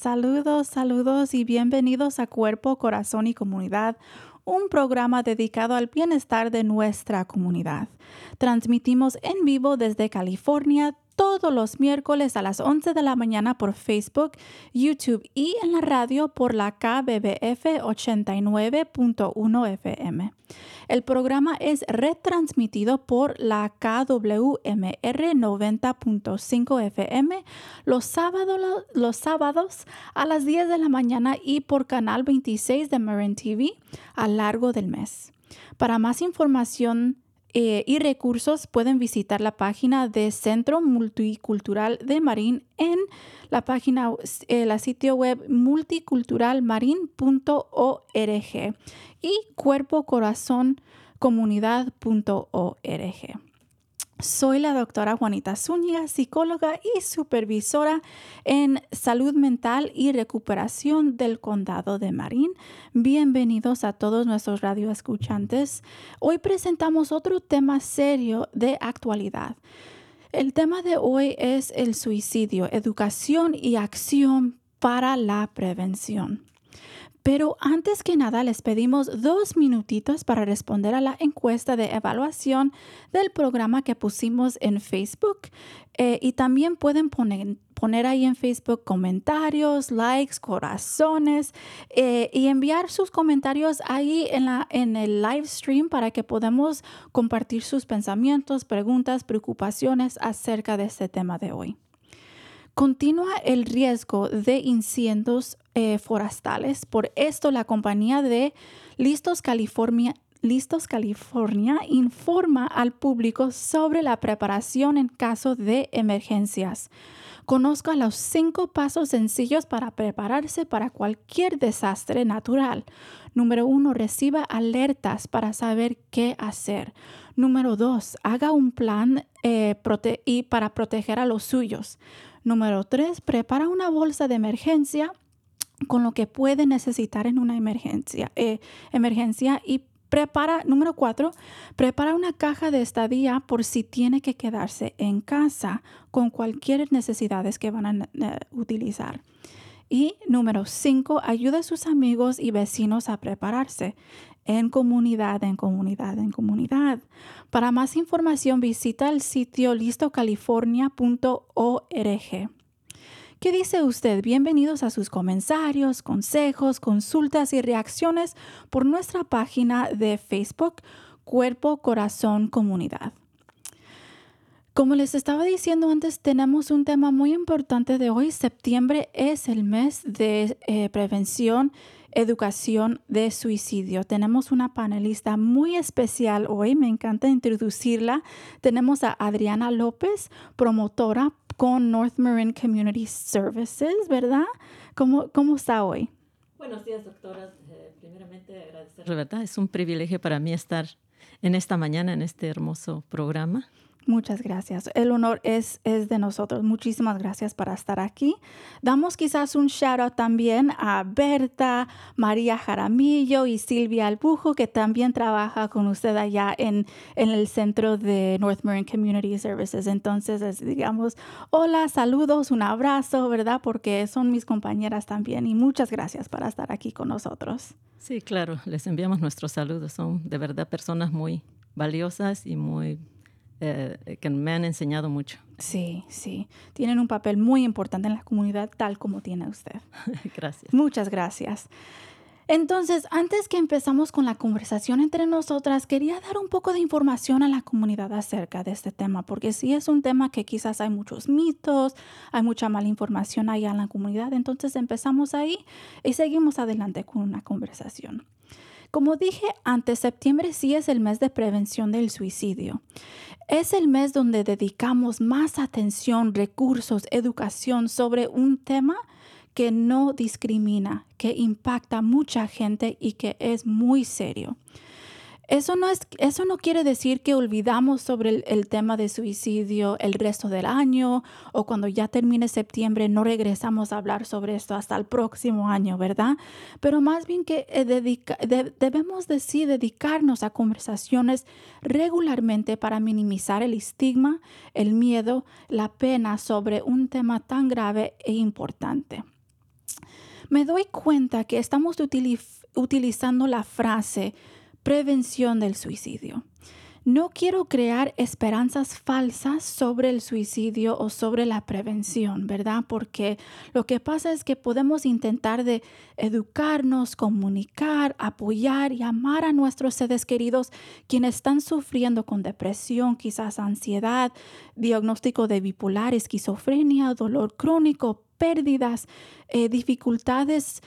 Saludos, saludos y bienvenidos a Cuerpo, Corazón y Comunidad, un programa dedicado al bienestar de nuestra comunidad. Transmitimos en vivo desde California todos los miércoles a las 11 de la mañana por Facebook, YouTube y en la radio por la KBBF 89.1 FM. El programa es retransmitido por la KWMR 90.5 FM los sábados, los sábados a las 10 de la mañana y por Canal 26 de Marin TV a largo del mes. Para más información eh, y recursos pueden visitar la página de Centro Multicultural de Marín en la página, eh, la sitio web multiculturalmarin.org y cuerpocorazoncomunidad.org. Soy la doctora Juanita Zúñiga, psicóloga y supervisora en salud mental y recuperación del condado de Marín. Bienvenidos a todos nuestros radioescuchantes. Hoy presentamos otro tema serio de actualidad. El tema de hoy es el suicidio, educación y acción para la prevención. Pero antes que nada les pedimos dos minutitos para responder a la encuesta de evaluación del programa que pusimos en Facebook. Eh, y también pueden poner, ahí en Facebook comentarios, likes, corazones eh, y enviar sus comentarios ahí en el live stream para que podamos compartir sus pensamientos, preguntas, preocupaciones acerca de este tema de hoy. Continúa el riesgo de incendios eh, forestales. Por esto, la compañía de Listos California, informa al público sobre la preparación en caso de emergencias. Conozca los cinco pasos sencillos para prepararse para cualquier desastre natural. Número uno, reciba alertas para saber qué hacer. Número dos, haga un plan eh, y para proteger a los suyos. Número tres, prepara una bolsa de emergencia con lo que puede necesitar en una emergencia, eh, emergencia y prepara, número cuatro, prepara una caja de estadía por si tiene que quedarse en casa con cualquier necesidades que van a eh, utilizar. Y número cinco, ayuda a sus amigos y vecinos a prepararse en comunidad, en comunidad, en comunidad. Para más información visita el sitio listocalifornia.org. ¿Qué dice usted? Bienvenidos a sus comentarios, consejos, consultas y reacciones por nuestra página de Facebook Cuerpo, Corazón, Comunidad. Como les estaba diciendo antes, tenemos un tema muy importante de hoy. Septiembre es el mes de eh, prevención, educación de suicidio. Tenemos una panelista muy especial hoy. Me encanta introducirla. Tenemos a Adriana López, promotora con North Marin Community Services, ¿verdad? ¿Cómo, cómo está hoy? Buenos días, doctora. Eh, primeramente, agradecer. ¿Verdad? Es un privilegio para mí estar en esta mañana en este hermoso programa. Muchas gracias. El honor es, es de nosotros. Muchísimas gracias por estar aquí. Damos quizás un shout out también a Berta, María Jaramillo y Silvia Albujo, que también trabaja con usted allá en, en el centro de North Marin Community Services. Entonces, digamos, hola, saludos, un abrazo, ¿verdad? Porque son mis compañeras también. Y muchas gracias por estar aquí con nosotros. Sí, claro, les enviamos nuestros saludos. Son de verdad personas muy valiosas y muy eh, que me han enseñado mucho. Sí, sí. Tienen un papel muy importante en la comunidad tal como tiene usted. gracias. Muchas gracias. Entonces, antes que empezamos con la conversación entre nosotras, quería dar un poco de información a la comunidad acerca de este tema, porque sí es un tema que quizás hay muchos mitos, hay mucha mala información allá en la comunidad. Entonces, empezamos ahí y seguimos adelante con una conversación. Como dije antes, septiembre sí es el mes de prevención del suicidio. Es el mes donde dedicamos más atención, recursos, educación sobre un tema que no discrimina, que impacta a mucha gente y que es muy serio. Eso no, es, eso no quiere decir que olvidamos sobre el, tema de suicidio el resto del año o cuando ya termine septiembre no regresamos a hablar sobre esto hasta el próximo año, ¿verdad? Pero más bien que eh, debemos de sí dedicarnos a conversaciones regularmente para minimizar el estigma, el miedo, la pena sobre un tema tan grave e importante. Me doy cuenta que estamos utiliz utilizando la frase prevención del suicidio. No quiero crear esperanzas falsas sobre el suicidio o sobre la prevención, ¿verdad? Porque lo que pasa es que podemos intentar de educarnos, comunicar, apoyar y amar a nuestros seres queridos quienes están sufriendo con depresión, quizás ansiedad, diagnóstico de bipolar, esquizofrenia, dolor crónico, pérdidas, eh, dificultades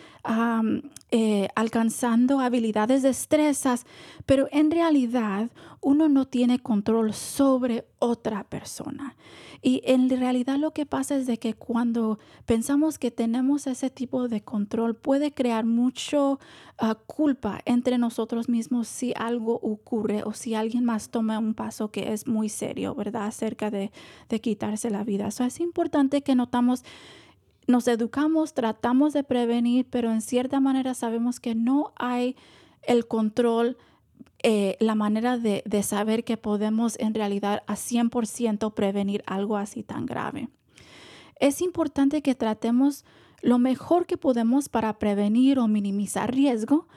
eh, alcanzando habilidades destrezas, pero en realidad uno no tiene control sobre otra persona. Y en realidad lo que pasa es de que cuando pensamos que tenemos ese tipo de control puede crear mucho uh, culpa entre nosotros mismos si algo ocurre o si alguien más toma un paso que es muy serio, ¿verdad? Acerca de, quitarse la vida. Eso es importante que notamos nos educamos, tratamos de prevenir, pero en cierta manera sabemos que no hay el control, eh, la manera de, de saber que podemos en realidad a 100% prevenir algo así tan grave. Es importante que tratemos lo mejor que podemos para prevenir o minimizar riesgo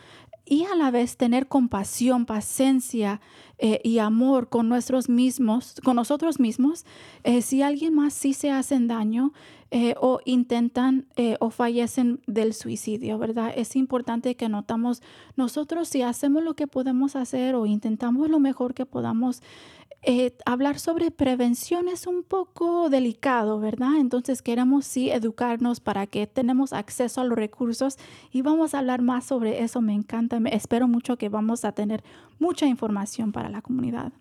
y a la vez tener compasión, paciencia eh, y amor con nuestros mismos, con nosotros mismos, eh, si alguien más sí se hacen daño eh, o intentan eh, o fallecen del suicidio, ¿verdad? Es importante que notamos nosotros si hacemos lo que podemos hacer o intentamos lo mejor que podamos. Eh, hablar sobre prevención es un poco delicado, ¿verdad? Entonces queremos sí educarnos para que tenemos acceso a los recursos y vamos a hablar más sobre eso. Me encanta, me, espero mucho que vamos a tener mucha información para la comunidad.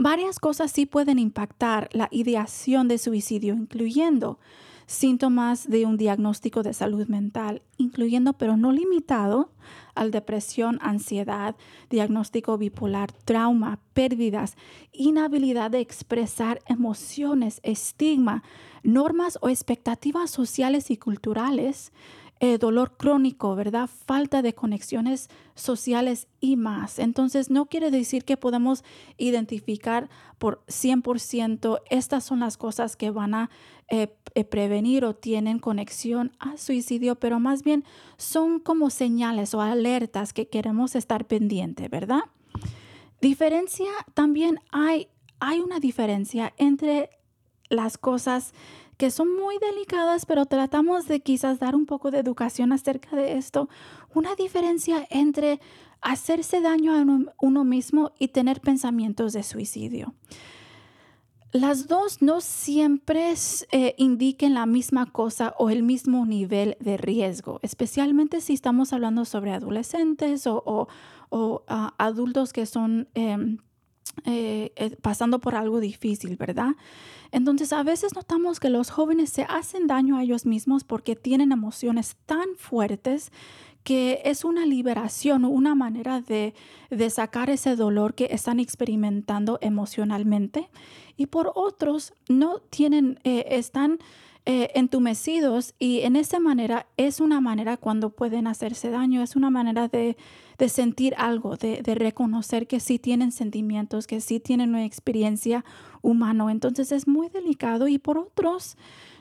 Varias cosas sí pueden impactar la ideación de suicidio, incluyendo síntomas de un diagnóstico de salud mental, incluyendo pero no limitado al depresión, ansiedad, diagnóstico bipolar, trauma, pérdidas, inhabilidad de expresar emociones, estigma, normas o expectativas sociales y culturales, eh, dolor crónico, ¿verdad? Falta de conexiones sociales y más. Entonces, no quiere decir que podemos identificar por 100% estas son las cosas que van a eh, eh, prevenir o tienen conexión a suicidio, pero más bien son como señales o alertas que queremos estar pendiente, ¿verdad? Diferencia, también hay, hay una diferencia entre las cosas que son muy delicadas, pero tratamos de quizás dar un poco de educación acerca de esto. Una diferencia entre hacerse daño a uno, mismo y tener pensamientos de suicidio. Las dos no siempre eh, indiquen la misma cosa o el mismo nivel de riesgo, especialmente si estamos hablando sobre adolescentes o, uh, adultos que son eh, eh, pasando por algo difícil, ¿verdad? Entonces a veces notamos que los jóvenes se hacen daño a ellos mismos porque tienen emociones tan fuertes que es una liberación, una manera de, de sacar ese dolor que están experimentando emocionalmente. Y por otros, no tienen, eh, están eh, entumecidos y en esa manera es una manera cuando pueden hacerse daño, es una manera de, de sentir algo, de, de, reconocer que sí tienen sentimientos, que sí tienen una experiencia humana. Entonces es muy delicado y por otros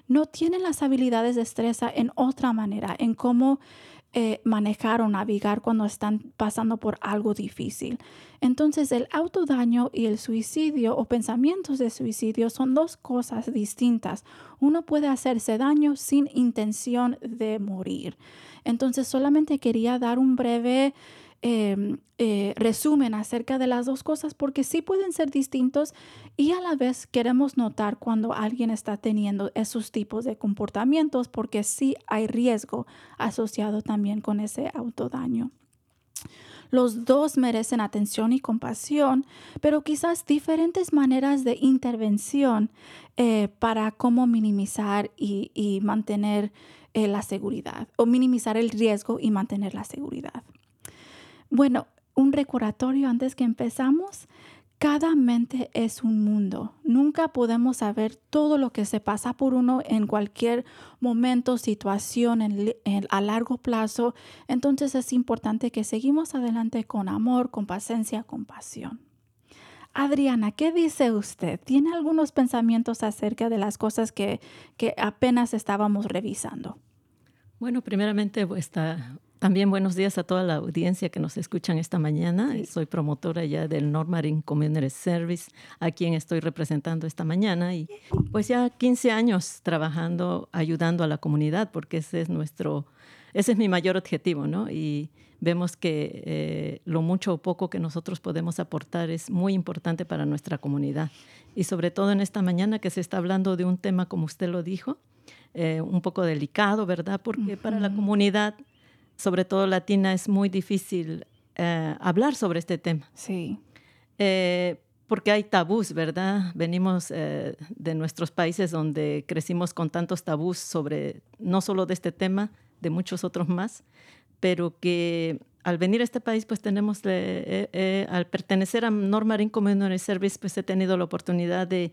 no tienen las habilidades de destreza en otra manera, en cómo eh, manejar o navegar cuando están pasando por algo difícil. Entonces el autodaño y el suicidio o pensamientos de suicidio son dos cosas distintas. Uno puede hacerse daño sin intención de morir. Entonces solamente quería dar un breve eh, eh, resumen acerca de las dos cosas porque sí pueden ser distintos y a la vez queremos notar cuando alguien está teniendo esos tipos de comportamientos porque sí hay riesgo asociado también con ese autodaño. Los dos merecen atención y compasión, pero quizás diferentes maneras de intervención eh, para cómo minimizar y, y mantener eh, la seguridad o minimizar el riesgo y mantener la seguridad. Bueno, un recordatorio antes que empezamos. Cada mente es un mundo. Nunca podemos saber todo lo que se pasa por uno en cualquier momento, situación, en, a largo plazo. Entonces es importante que seguimos adelante con amor, con paciencia, con pasión. Adriana, ¿qué dice usted? ¿Tiene algunos pensamientos acerca de las cosas que, que apenas estábamos revisando? Bueno, primeramente, pues, también buenos días a toda la audiencia que nos escuchan esta mañana. Sí. Soy promotora ya del North Marine Community Service, a quien estoy representando esta mañana. Y pues ya 15 años trabajando, ayudando a la comunidad, porque ese es nuestro, ese es mi mayor objetivo, ¿no? Y vemos que eh, lo mucho o poco que nosotros podemos aportar es muy importante para nuestra comunidad. Y sobre todo en esta mañana que se está hablando de un tema, como usted lo dijo, eh, un poco delicado, ¿verdad? Porque uh -huh. para la comunidad sobre todo latina, es muy difícil eh, hablar sobre este tema. Sí. Eh, porque hay tabús, ¿verdad? Venimos eh, de nuestros países donde crecimos con tantos tabús sobre, no solo de este tema, de muchos otros más, pero que al venir a este país, pues tenemos, al pertenecer a North Marine Community Service, pues he tenido la oportunidad de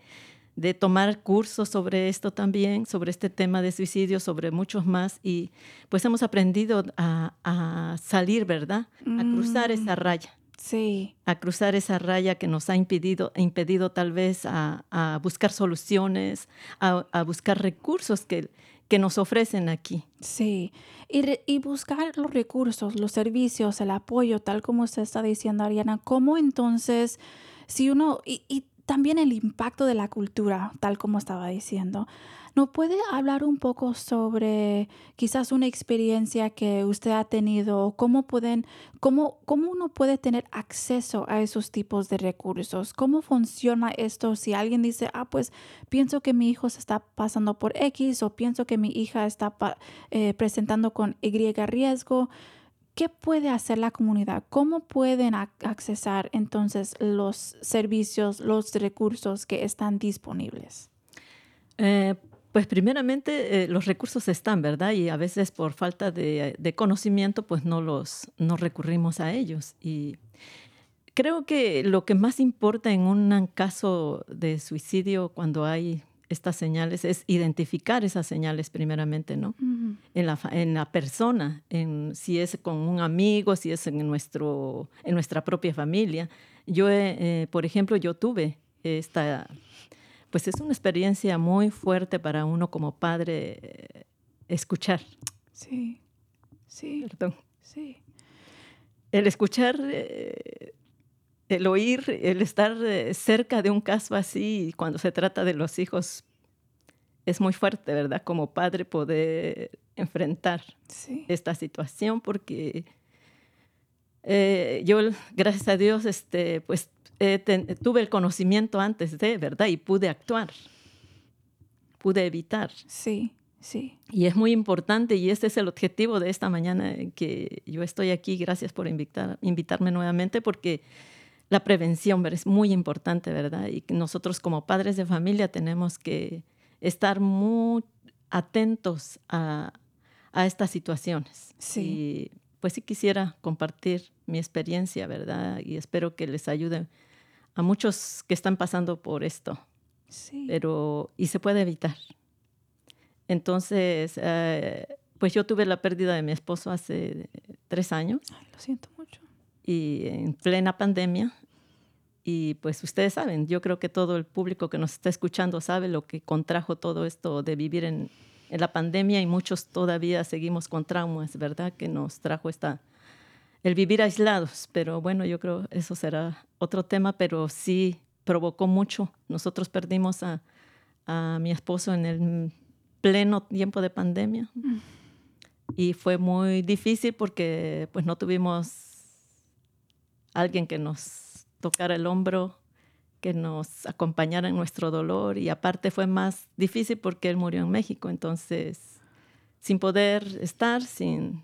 de tomar cursos sobre esto también, sobre este tema de suicidio, sobre muchos más, y pues hemos aprendido a, a salir, ¿verdad? A cruzar mm. esa raya. Sí. A cruzar esa raya que nos ha impedido, impedido tal vez a, a buscar soluciones, a, a, buscar recursos que, que nos ofrecen aquí. Sí, y, re, y, buscar los recursos, los servicios, el apoyo, tal como usted está diciendo, Ariana, ¿cómo entonces, si uno, y, y también el impacto de la cultura, tal como estaba diciendo. ¿No puede hablar un poco sobre quizás una experiencia que usted ha tenido? ¿Cómo, pueden, cómo, ¿Cómo uno puede tener acceso a esos tipos de recursos? ¿Cómo funciona esto si alguien dice, ah, pues pienso que mi hijo se está pasando por X o pienso que mi hija está eh, presentando con Y riesgo? ¿Qué puede hacer la comunidad? ¿Cómo pueden accesar entonces los servicios, los recursos que están disponibles? Eh, pues primeramente eh, los recursos están, ¿verdad? Y a veces por falta de, de, conocimiento pues no los no recurrimos a ellos. Y creo que lo que más importa en un caso de suicidio cuando hay estas señales es identificar esas señales primeramente, ¿no? Uh -huh. en, la, en la persona, en, si es con un amigo, si es en, nuestro, en nuestra propia familia. Yo, eh, por ejemplo, yo tuve esta, pues es una experiencia muy fuerte para uno como padre eh, escuchar. Sí, sí. Perdón. Sí. El escuchar... Eh, el oír, el estar eh, cerca de un caso así, cuando se trata de los hijos, es muy fuerte, ¿verdad? Como padre poder enfrentar sí. esta situación, porque eh, yo, gracias a Dios, este, pues eh, ten, tuve el conocimiento antes de, ¿verdad? Y pude actuar, pude evitar. Sí. Sí. Y es muy importante y este es el objetivo de esta mañana que yo estoy aquí. Gracias por invitar, invitarme nuevamente porque la prevención es muy importante, ¿verdad? Y nosotros como padres de familia tenemos que estar muy atentos a, a estas situaciones. Sí. Y pues sí quisiera compartir mi experiencia, ¿verdad? Y espero que les ayude a muchos que están pasando por esto. Sí. Pero, y se puede evitar. Entonces, eh, pues yo tuve la pérdida de mi esposo hace tres años Ay, lo siento. Y en plena pandemia. Y pues ustedes saben, yo creo que todo el público que nos está escuchando sabe lo que contrajo todo esto de vivir en, en la pandemia y muchos todavía seguimos con traumas, ¿verdad? Que nos trajo esta, el vivir aislados. Pero bueno, yo creo eso será otro tema, pero sí provocó mucho. Nosotros perdimos a, a mi esposo en el pleno tiempo de pandemia y fue muy difícil porque pues no tuvimos alguien que nos tocara el hombro, que nos acompañara en nuestro dolor y aparte fue más difícil porque él murió en México, entonces sin poder estar, sin...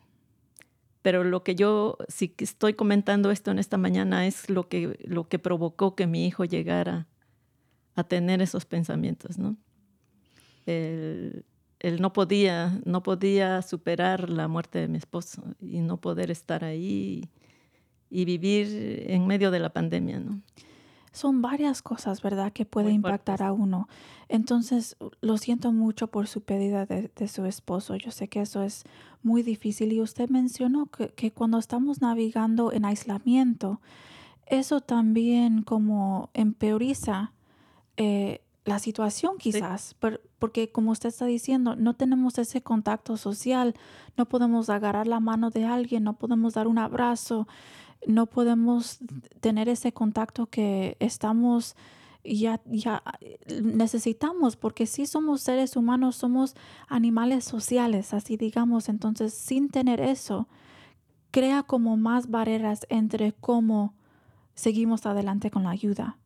Pero lo que yo que estoy comentando esto en esta mañana es lo que, lo que provocó que mi hijo llegara a tener esos pensamientos, ¿no? Él, él no podía, no podía superar la muerte de mi esposo y no poder estar ahí y vivir en medio de la pandemia, ¿no? Son varias cosas, ¿verdad?, que puede Muy impactar fuertes. a uno. Entonces, lo siento mucho por su pérdida de, de su esposo. Yo sé que eso es muy difícil. Y usted mencionó que, que cuando estamos navegando en aislamiento, eso también como empeoriza eh, la situación quizás, por- porque como usted está diciendo, no tenemos ese contacto social, no podemos agarrar la mano de alguien, no podemos dar un abrazo, no podemos tener ese contacto que estamos ya, ya necesitamos, porque si somos seres humanos, somos animales sociales, así digamos, entonces sin tener eso, crea como más barreras entre cómo seguimos adelante con la ayuda.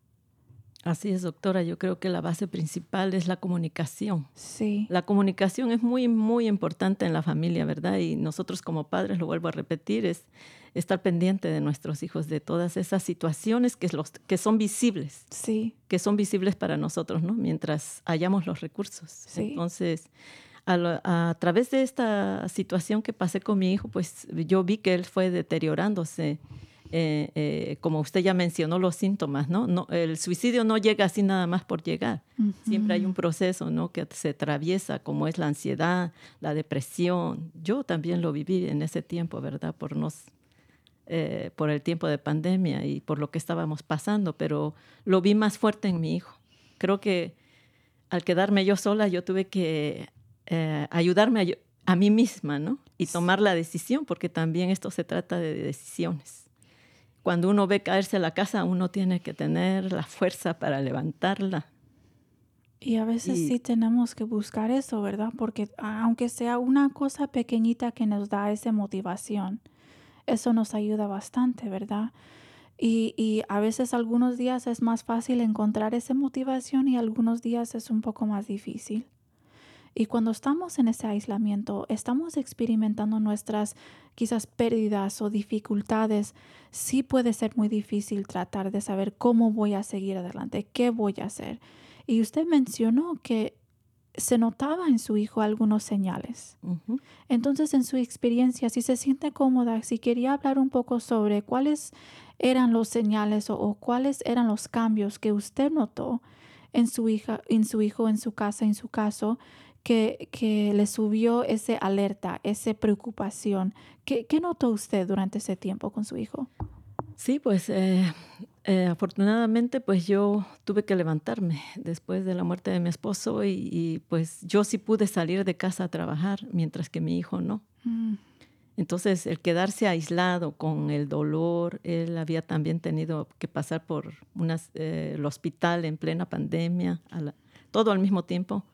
Así es, doctora. Yo creo que la base principal es la comunicación. Sí, La comunicación es muy, muy importante en la familia, ¿verdad? Y nosotros como padres, lo vuelvo a repetir, es estar pendiente de nuestros hijos, de todas esas situaciones que, los, que son visibles, sí, que son visibles para nosotros, ¿no? Mientras hayamos los recursos. Sí. Entonces, a, lo- a través de esta situación que pasé con mi hijo, pues yo vi que él fue deteriorándose. Eh, eh, como usted ya mencionó los síntomas, ¿no? no el suicidio no llega así nada más por llegar. Siempre hay un proceso, ¿no? Que se atraviesa, como es la ansiedad, la depresión. Yo también lo viví en ese tiempo, ¿verdad? Por nos, eh, por el tiempo de pandemia y por lo que estábamos pasando, pero lo vi más fuerte en mi hijo. Creo que al quedarme yo sola, yo tuve que eh, ayudarme a, a mí misma, ¿no? Y tomar la decisión, porque también esto se trata de decisiones. Cuando uno ve caerse la casa, uno tiene que tener la fuerza para levantarla. Y a veces Y- sí tenemos que buscar eso, ¿verdad? Porque aunque sea una cosa pequeñita que nos da esa motivación, eso nos ayuda bastante, ¿verdad? Y, y a veces algunos días es más fácil encontrar esa motivación y algunos días es un poco más difícil. Y cuando estamos en ese aislamiento, estamos experimentando nuestras quizás pérdidas o dificultades, sí puede ser muy difícil tratar de saber cómo voy a seguir adelante, qué voy a hacer. Y usted mencionó que se notaba en su hijo algunos señales. Entonces, en su experiencia, si se siente cómoda, si quería hablar un poco sobre cuáles eran los señales o, o cuáles eran los cambios que usted notó en su hija, en su hijo, en su casa, en su caso, que, que le subió ese alerta, esa preocupación. ¿Qué, qué notó usted durante ese tiempo con su hijo? Sí, pues eh, eh, afortunadamente pues yo tuve que levantarme después de la muerte de mi esposo y, y, pues yo sí pude salir de casa a trabajar mientras que mi hijo no. Mm, Entonces el quedarse aislado con el dolor, él había también tenido que pasar por unas, eh, el hospital en plena pandemia, a la- todo al mismo tiempo.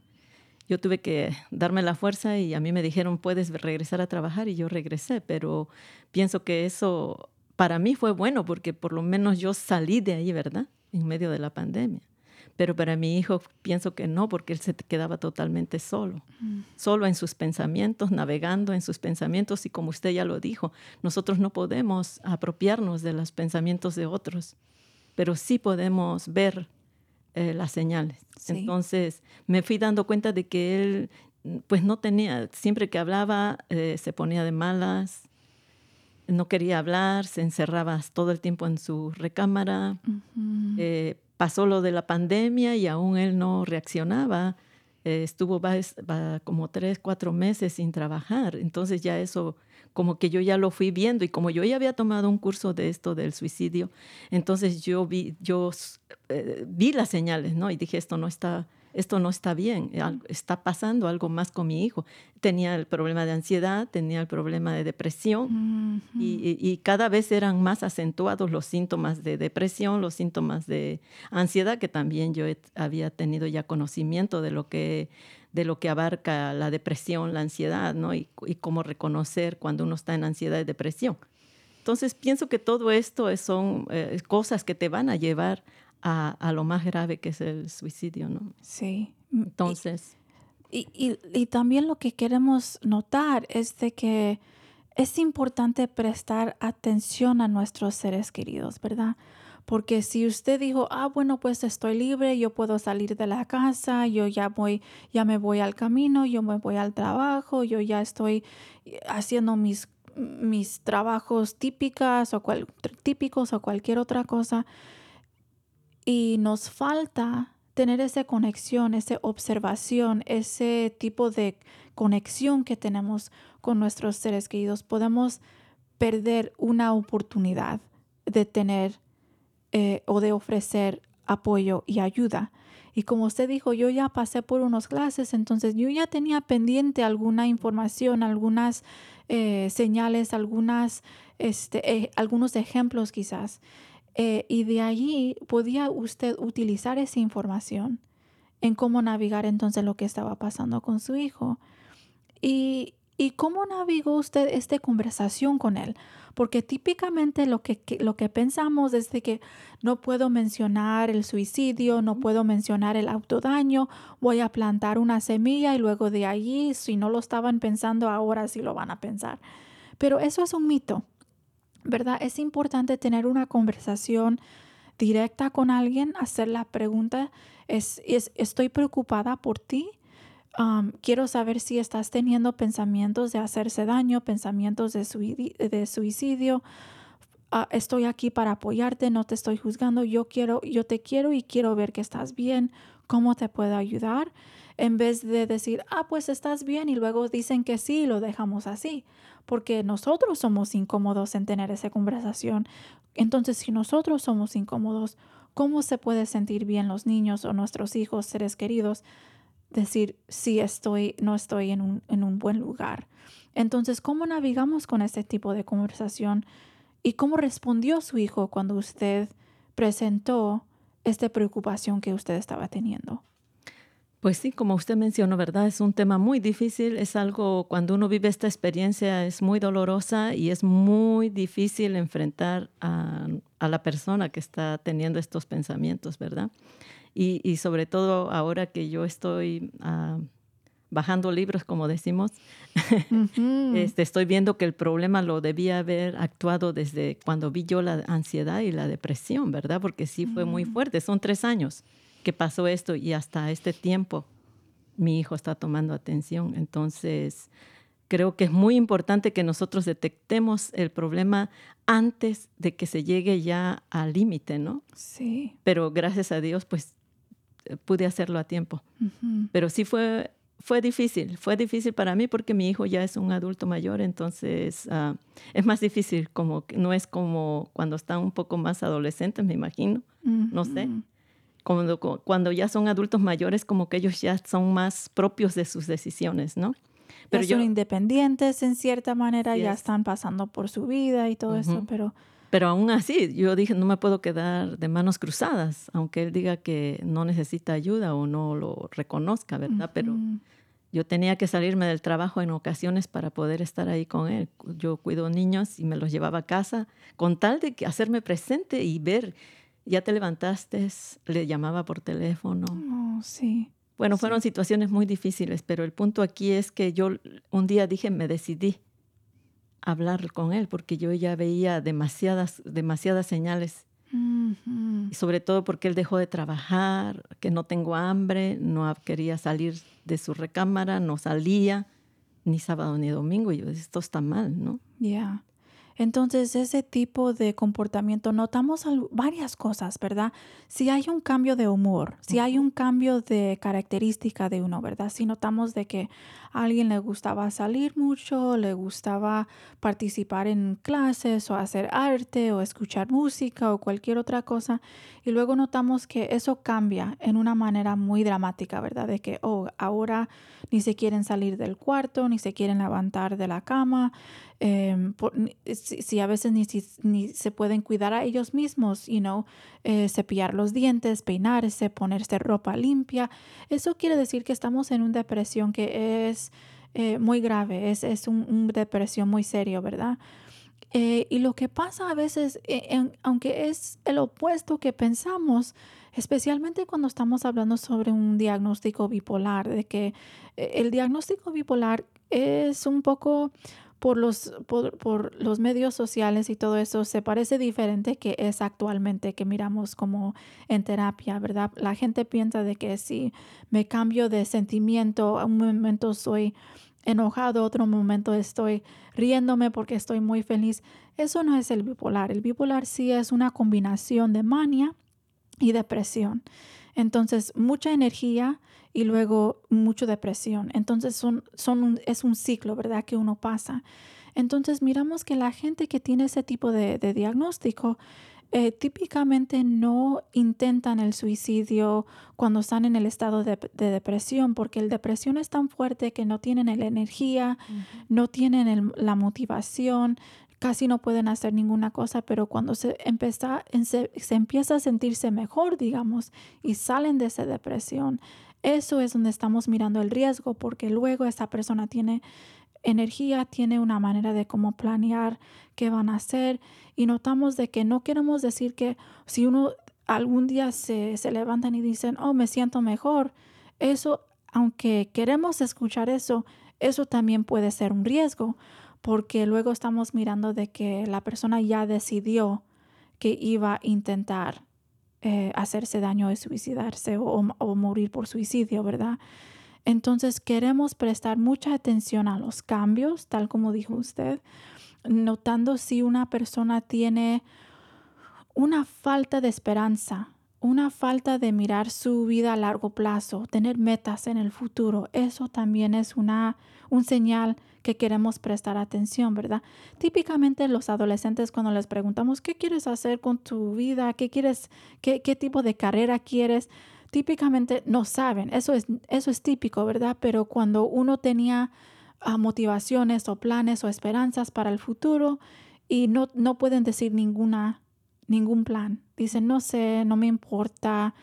Yo tuve que darme la fuerza y a mí me dijeron, puedes regresar a trabajar y yo regresé, pero pienso que eso para mí fue bueno porque por lo menos yo salí de ahí, ¿verdad? En medio de la pandemia. Pero para mi hijo pienso que no, porque él se quedaba totalmente solo, solo en sus pensamientos, navegando en sus pensamientos y como usted ya lo dijo, nosotros no podemos apropiarnos de los pensamientos de otros, pero sí podemos ver eh, las señales. Sí. Entonces me fui dando cuenta de que él pues no tenía, siempre que hablaba eh, se ponía de malas, no quería hablar, se encerraba todo el tiempo en su recámara. Eh, pasó lo de la pandemia y aún él no reaccionaba. Eh, estuvo como tres, cuatro meses sin trabajar. Entonces ya eso, como que yo ya lo fui viendo y como yo ya había tomado un curso de esto del suicidio, entonces yo vi, yo eh, vi las señales, ¿no? Y dije, esto no está, esto no está bien, está pasando algo más con mi hijo. Tenía el problema de ansiedad, tenía el problema de depresión y, cada vez eran más acentuados los síntomas de depresión, los síntomas de ansiedad, que también yo había tenido ya conocimiento de lo que de lo que abarca la depresión, la ansiedad, ¿no? Y, cómo reconocer cuando uno está en ansiedad y depresión. Entonces, pienso que todo esto son eh, cosas que te van a llevar a, lo más grave que es el suicidio, ¿no? Sí. Entonces. Y, y, también lo que queremos notar es de que es importante prestar atención a nuestros seres queridos, ¿verdad? Porque si usted dijo, ah, bueno, pues estoy libre, yo puedo salir de la casa, yo ya voy, ya me voy al camino, yo me voy al trabajo, yo ya estoy haciendo mis, mis trabajos típicas o típicos o cualquier otra cosa y nos falta tener esa conexión, esa observación, ese tipo de conexión que tenemos con nuestros seres queridos, podemos perder una oportunidad de tener eh, o de ofrecer apoyo y ayuda. Y como usted dijo, yo ya pasé por unas clases, entonces yo ya tenía pendiente alguna información, algunas eh, señales, algunas, este, eh, algunos ejemplos quizás. Y de allí podía usted utilizar esa información en cómo navegar entonces lo que estaba pasando con su hijo. Y, y cómo navegó usted esta conversación con él. Porque típicamente lo que, lo que pensamos es de que no puedo mencionar el suicidio, no puedo mencionar el autodaño, voy a plantar una semilla y luego de allí, si no lo estaban pensando, ahora sí lo van a pensar. Pero eso es un mito. ¿verdad? Es importante tener una conversación directa con alguien, hacer la pregunta, es, estoy preocupada por ti, quiero saber si estás teniendo pensamientos de hacerse daño, pensamientos de, suicidio. Ah, estoy aquí para apoyarte, no te estoy juzgando, yo quiero, yo te quiero y quiero ver que estás bien, cómo te puedo ayudar, en vez de decir, ah, pues estás bien y luego dicen que sí y lo dejamos así porque nosotros somos incómodos en tener esa conversación. Entonces, si nosotros somos incómodos, ¿cómo se puede sentir bien los niños o nuestros hijos, seres queridos? Decir, sí, estoy, no estoy en un, en un buen lugar. Entonces, ¿cómo navegamos con este tipo de conversación? ¿Y cómo respondió su hijo cuando usted presentó esta preocupación que usted estaba teniendo? Pues sí, como usted mencionó, ¿verdad? Es un tema muy difícil, es algo, cuando uno vive esta experiencia, es muy dolorosa y es muy difícil enfrentar a, la persona que está teniendo estos pensamientos, ¿verdad? Y, sobre todo ahora que yo estoy ah, bajando libros, como decimos, este, estoy viendo que el problema lo debía haber actuado desde cuando vi yo la ansiedad y la depresión, ¿verdad? Porque sí fue muy mm. fuerte, son tres años que pasó esto y hasta este tiempo mi hijo está tomando atención. Entonces, creo que es muy importante que nosotros detectemos el problema antes de que se llegue ya al límite, ¿no? Sí. Pero gracias a Dios, pues pude hacerlo a tiempo. Pero sí fue, fue difícil, fue difícil para mí porque mi hijo ya es un adulto mayor, entonces ah, es más difícil, como no es como cuando están un poco más adolescentes, me imagino, no sé. Cuando, cuando ya son adultos mayores, como que ellos ya son más propios de sus decisiones, ¿no? Pero ya son independientes en cierta manera, ya están pasando por su vida y todo eso, pero... Pero aún así, yo dije, no me puedo quedar de manos cruzadas, aunque él diga que no necesita ayuda o no lo reconozca, ¿verdad? Pero yo tenía que salirme del trabajo en ocasiones para poder estar ahí con él. Yo cuido niños y me los llevaba a casa con tal de que hacerme presente y ver ya te levantaste, le llamaba por teléfono. Oh, sí. Bueno, fueron situaciones muy difíciles, pero el punto aquí es que yo un día dije, me decidí hablar con él porque yo ya veía demasiadas, demasiadas señales. Y sobre todo porque él dejó de trabajar, que no tengo hambre, no quería salir de su recámara, no salía ni sábado ni domingo. Y yo, esto está mal, ¿no? Ya. Entonces, ese tipo de comportamiento, notamos varias cosas, ¿verdad? Si hay un cambio de humor, si hay un cambio de característica de uno, ¿verdad? Si notamos de que alguien le gustaba salir mucho, le gustaba participar en clases o hacer arte o escuchar música o cualquier otra cosa, y luego notamos que eso cambia en una manera muy dramática, ¿verdad? De que, oh, ahora ni se quieren salir del cuarto, ni se quieren levantar de la cama, em, si a veces ni, si- ni se pueden cuidar a ellos mismos, you know, eh, cepillar los dientes, peinarse, ponerse ropa limpia. Eso quiere decir que estamos en una depresión que es eh, muy grave, es, es un- una depresión muy serio, ¿verdad? Eh, y lo que pasa a veces, eh, en- aunque es el opuesto que pensamos, especialmente cuando estamos hablando sobre un diagnóstico bipolar, de que eh, el diagnóstico bipolar es un poco por los, por, por los medios sociales y todo eso, se parece diferente que es actualmente que miramos como en terapia, ¿verdad? La gente piensa de que si me cambio de sentimiento, a un momento soy enojado, otro momento estoy riéndome porque estoy muy feliz. Eso no es el bipolar. El bipolar sí es una combinación de mania y depresión. Entonces, mucha energía y luego mucha depresión. Entonces, son, son un- es un ciclo, ¿verdad? Que uno pasa. Entonces, miramos que la gente que tiene ese tipo de, de diagnóstico eh, típicamente no intentan el suicidio cuando están en el estado de, de depresión, porque la depresión es tan fuerte que no tienen la energía, no tienen el- la motivación, casi no pueden hacer ninguna cosa, pero cuando se, empieza, se empieza a sentirse mejor, digamos, y salen de esa depresión, eso es donde estamos mirando el riesgo, porque luego esa persona tiene energía, tiene una manera de cómo planear qué van a hacer y notamos de que no queremos decir que si uno algún día se, se levantan y dicen, oh, me siento mejor, eso, aunque queremos escuchar eso, eso también puede ser un riesgo, porque luego estamos mirando de que la persona ya decidió que iba a intentar eh, hacerse daño y suicidarse o, o morir por suicidio, ¿verdad? Entonces queremos prestar mucha atención a los cambios, tal como dijo usted, notando si una persona tiene una falta de esperanza, una falta de mirar su vida a largo plazo, tener metas en el futuro. Eso también es una, un señal que queremos prestar atención, ¿verdad? Típicamente los adolescentes cuando les preguntamos qué quieres hacer con tu vida, qué quieres, qué, qué tipo de carrera quieres, típicamente no saben. Eso es, eso es típico, ¿verdad? Pero cuando uno tenía uh, motivaciones o planes o esperanzas para el futuro y no, no pueden decir ninguna, ningún plan. Dicen, no sé, no me importa,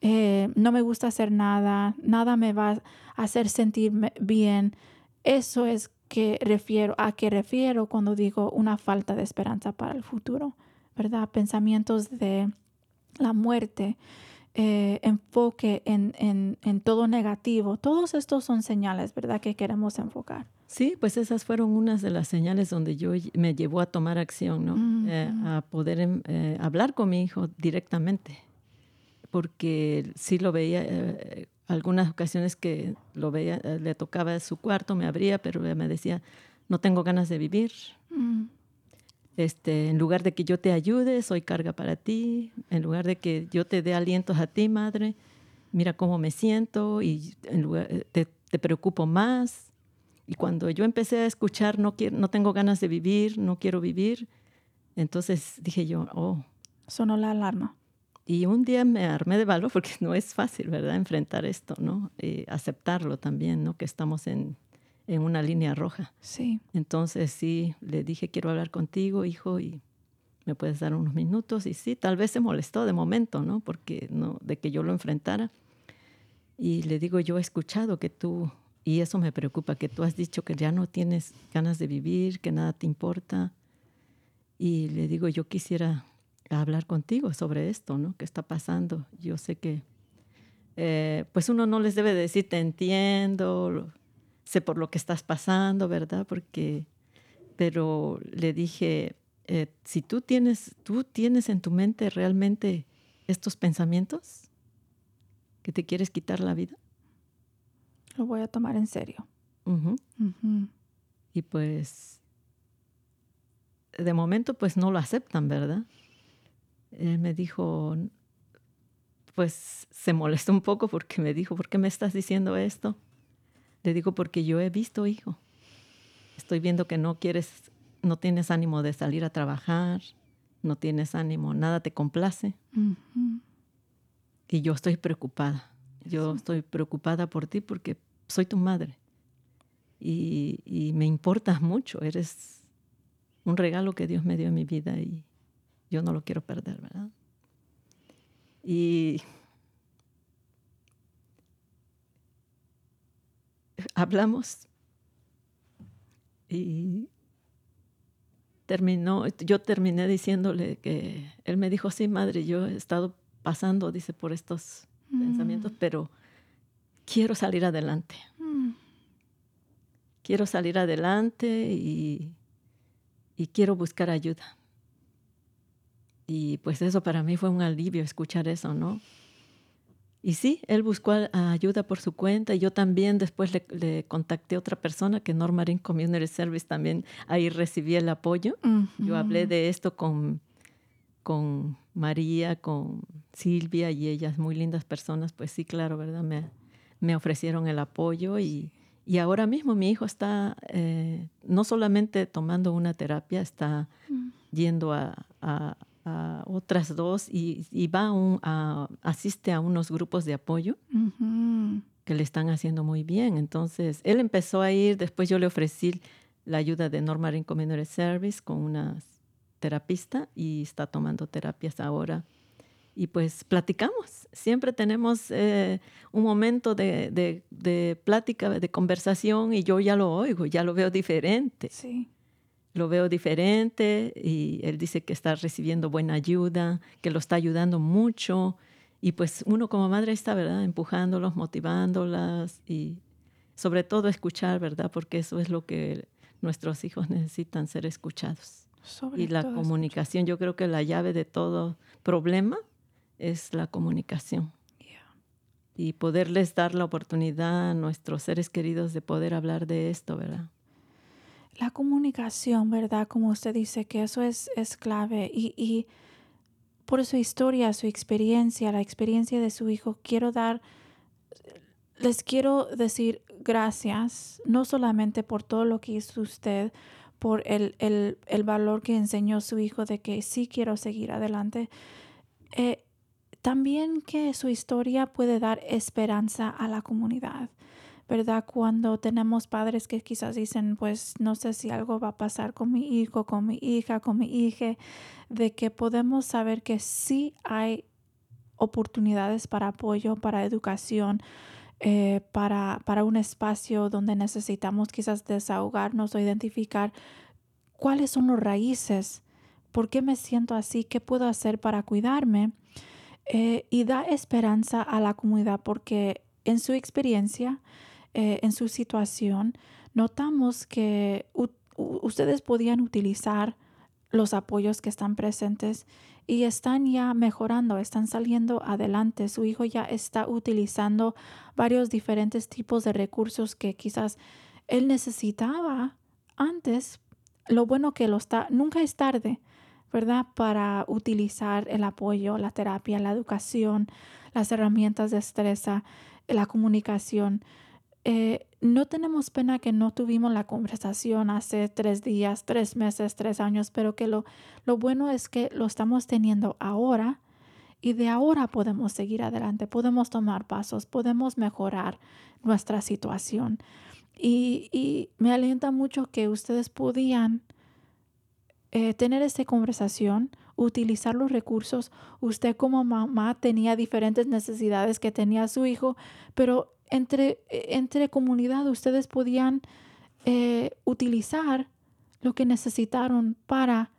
eh, no me gusta hacer nada, nada me va a hacer sentir bien. Eso es que refiero, a que refiero cuando digo una falta de esperanza para el futuro, ¿verdad? Pensamientos de la muerte, eh, enfoque en, en, en, todo negativo. Todos estos son señales, ¿verdad?, que queremos enfocar. Sí, pues esas fueron unas de las señales donde yo me llevó a tomar acción, ¿no? Mm, eh, a poder eh, hablar con mi hijo directamente, porque sí lo veía, eh, algunas ocasiones que lo veía, eh, le tocaba su cuarto, me abría, pero me decía, no tengo ganas de vivir. Mm. Este, en lugar de que yo te ayude, soy carga para ti. En lugar de que yo te dé alientos a ti, madre, mira cómo me siento y en lugar, te, te, preocupo más. Y cuando yo empecé a escuchar, no, quiero, no tengo ganas de vivir, no quiero vivir, entonces dije yo, oh. Sonó la alarma. Y un día me armé de valor porque no es fácil, ¿verdad? Enfrentar esto, ¿no? Y aceptarlo también, ¿no? Que estamos en, en una línea roja. Sí. Entonces sí, le dije, quiero hablar contigo, hijo, y me puedes dar unos minutos. Y sí, tal vez se molestó de momento, ¿no? Porque no, de que yo lo enfrentara. Y le digo, yo he escuchado que tú, y eso me preocupa, que tú has dicho que ya no tienes ganas de vivir, que nada te importa. Y le digo, yo quisiera hablar contigo sobre esto, ¿no? ¿Qué está pasando? Yo sé que, eh, pues uno no les debe decir, te entiendo, sé por lo que estás pasando, ¿verdad? Porque, pero le dije, eh, si tú tienes, tú tienes en tu mente realmente estos pensamientos que te quieres quitar la vida. Lo voy a tomar en serio. Uh -huh. Uh -huh. Y pues de momento pues no lo aceptan, ¿verdad? Él me dijo, pues se molestó un poco porque me dijo, ¿por qué me estás diciendo esto? Le digo, porque yo he visto, hijo. Estoy viendo que no quieres, no tienes ánimo de salir a trabajar, no tienes ánimo, nada te complace. Y yo estoy preocupada. Yo estoy preocupada por ti porque soy tu madre. Y, y, me importas mucho. Eres un regalo que Dios me dio en mi vida y yo no lo quiero perder, ¿verdad? Y hablamos y terminó, yo terminé diciéndole que él me dijo, sí, madre, yo he estado pasando, dice, por estos mm. pensamientos, pero quiero salir adelante. Mm. Quiero salir adelante y, y quiero buscar ayuda. Y pues eso para mí fue un alivio escuchar eso, ¿no? Y sí, él buscó ayuda por su cuenta y yo también después le, contacté a otra persona que North Marine Community Service también ahí recibí el apoyo. Yo hablé de esto con, con María, con Silvia y ellas, muy lindas personas, pues sí, claro, ¿verdad? Me, me ofrecieron el apoyo y, y, ahora mismo mi hijo está eh, no solamente tomando una terapia, está mm. yendo a, otras dos y, va a, asiste a unos grupos de apoyo que le están haciendo muy bien. Entonces, él empezó a ir, después yo le ofrecí la ayuda de Norma Community Service con una terapista y está tomando terapias ahora. Y pues platicamos, siempre tenemos eh, un momento de, de, de, plática, de conversación y yo ya lo oigo, ya lo veo diferente. Sí lo veo diferente y él dice que está recibiendo buena ayuda, que lo está ayudando mucho y pues uno como madre está, ¿verdad? Empujándolos, motivándolas y sobre todo escuchar, ¿verdad? Porque eso es lo que nuestros hijos necesitan ser escuchados. y la comunicación, yo creo que la llave de todo problema es la comunicación. Y poderles dar la oportunidad a nuestros seres queridos de poder hablar de esto, ¿verdad? La comunicación, ¿verdad? Como usted dice, que eso es, es clave. Y, y, por su historia, su experiencia, la experiencia de su hijo, quiero dar, les quiero decir gracias, no solamente por todo lo que hizo usted, por el, el, el valor que enseñó su hijo de que sí quiero seguir adelante. Eh, también que su historia puede dar esperanza a la comunidad. ¿Verdad? Cuando tenemos padres que quizás dicen, pues no sé si algo va a pasar con mi hijo, con mi hija, con mi hija, de que podemos saber que sí hay oportunidades para apoyo, para educación, eh, para, para un espacio donde necesitamos quizás desahogarnos o identificar cuáles son los raíces, por qué me siento así, qué puedo hacer para cuidarme. Eh, y da esperanza a la comunidad porque en su experiencia, eh, en su situación, notamos que ustedes podían utilizar los apoyos que están presentes y están ya mejorando, están saliendo adelante. Su hijo ya está utilizando varios diferentes tipos de recursos que quizás él necesitaba antes. Lo bueno que lo está, nunca es tarde, ¿verdad? Para utilizar el apoyo, la terapia, la educación, las herramientas de destreza, la comunicación. Eh, no tenemos pena que no tuvimos la conversación hace tres días, tres meses, tres años, pero que lo, lo bueno es que lo estamos teniendo ahora y de ahora podemos seguir adelante, podemos tomar pasos, podemos mejorar nuestra situación. Y, y me alienta mucho que ustedes podían eh, tener esa conversación, utilizar los recursos. Usted como mamá tenía diferentes necesidades que tenía su hijo, pero entre, entre comunidad ustedes podían eh, utilizar lo que necesitaron para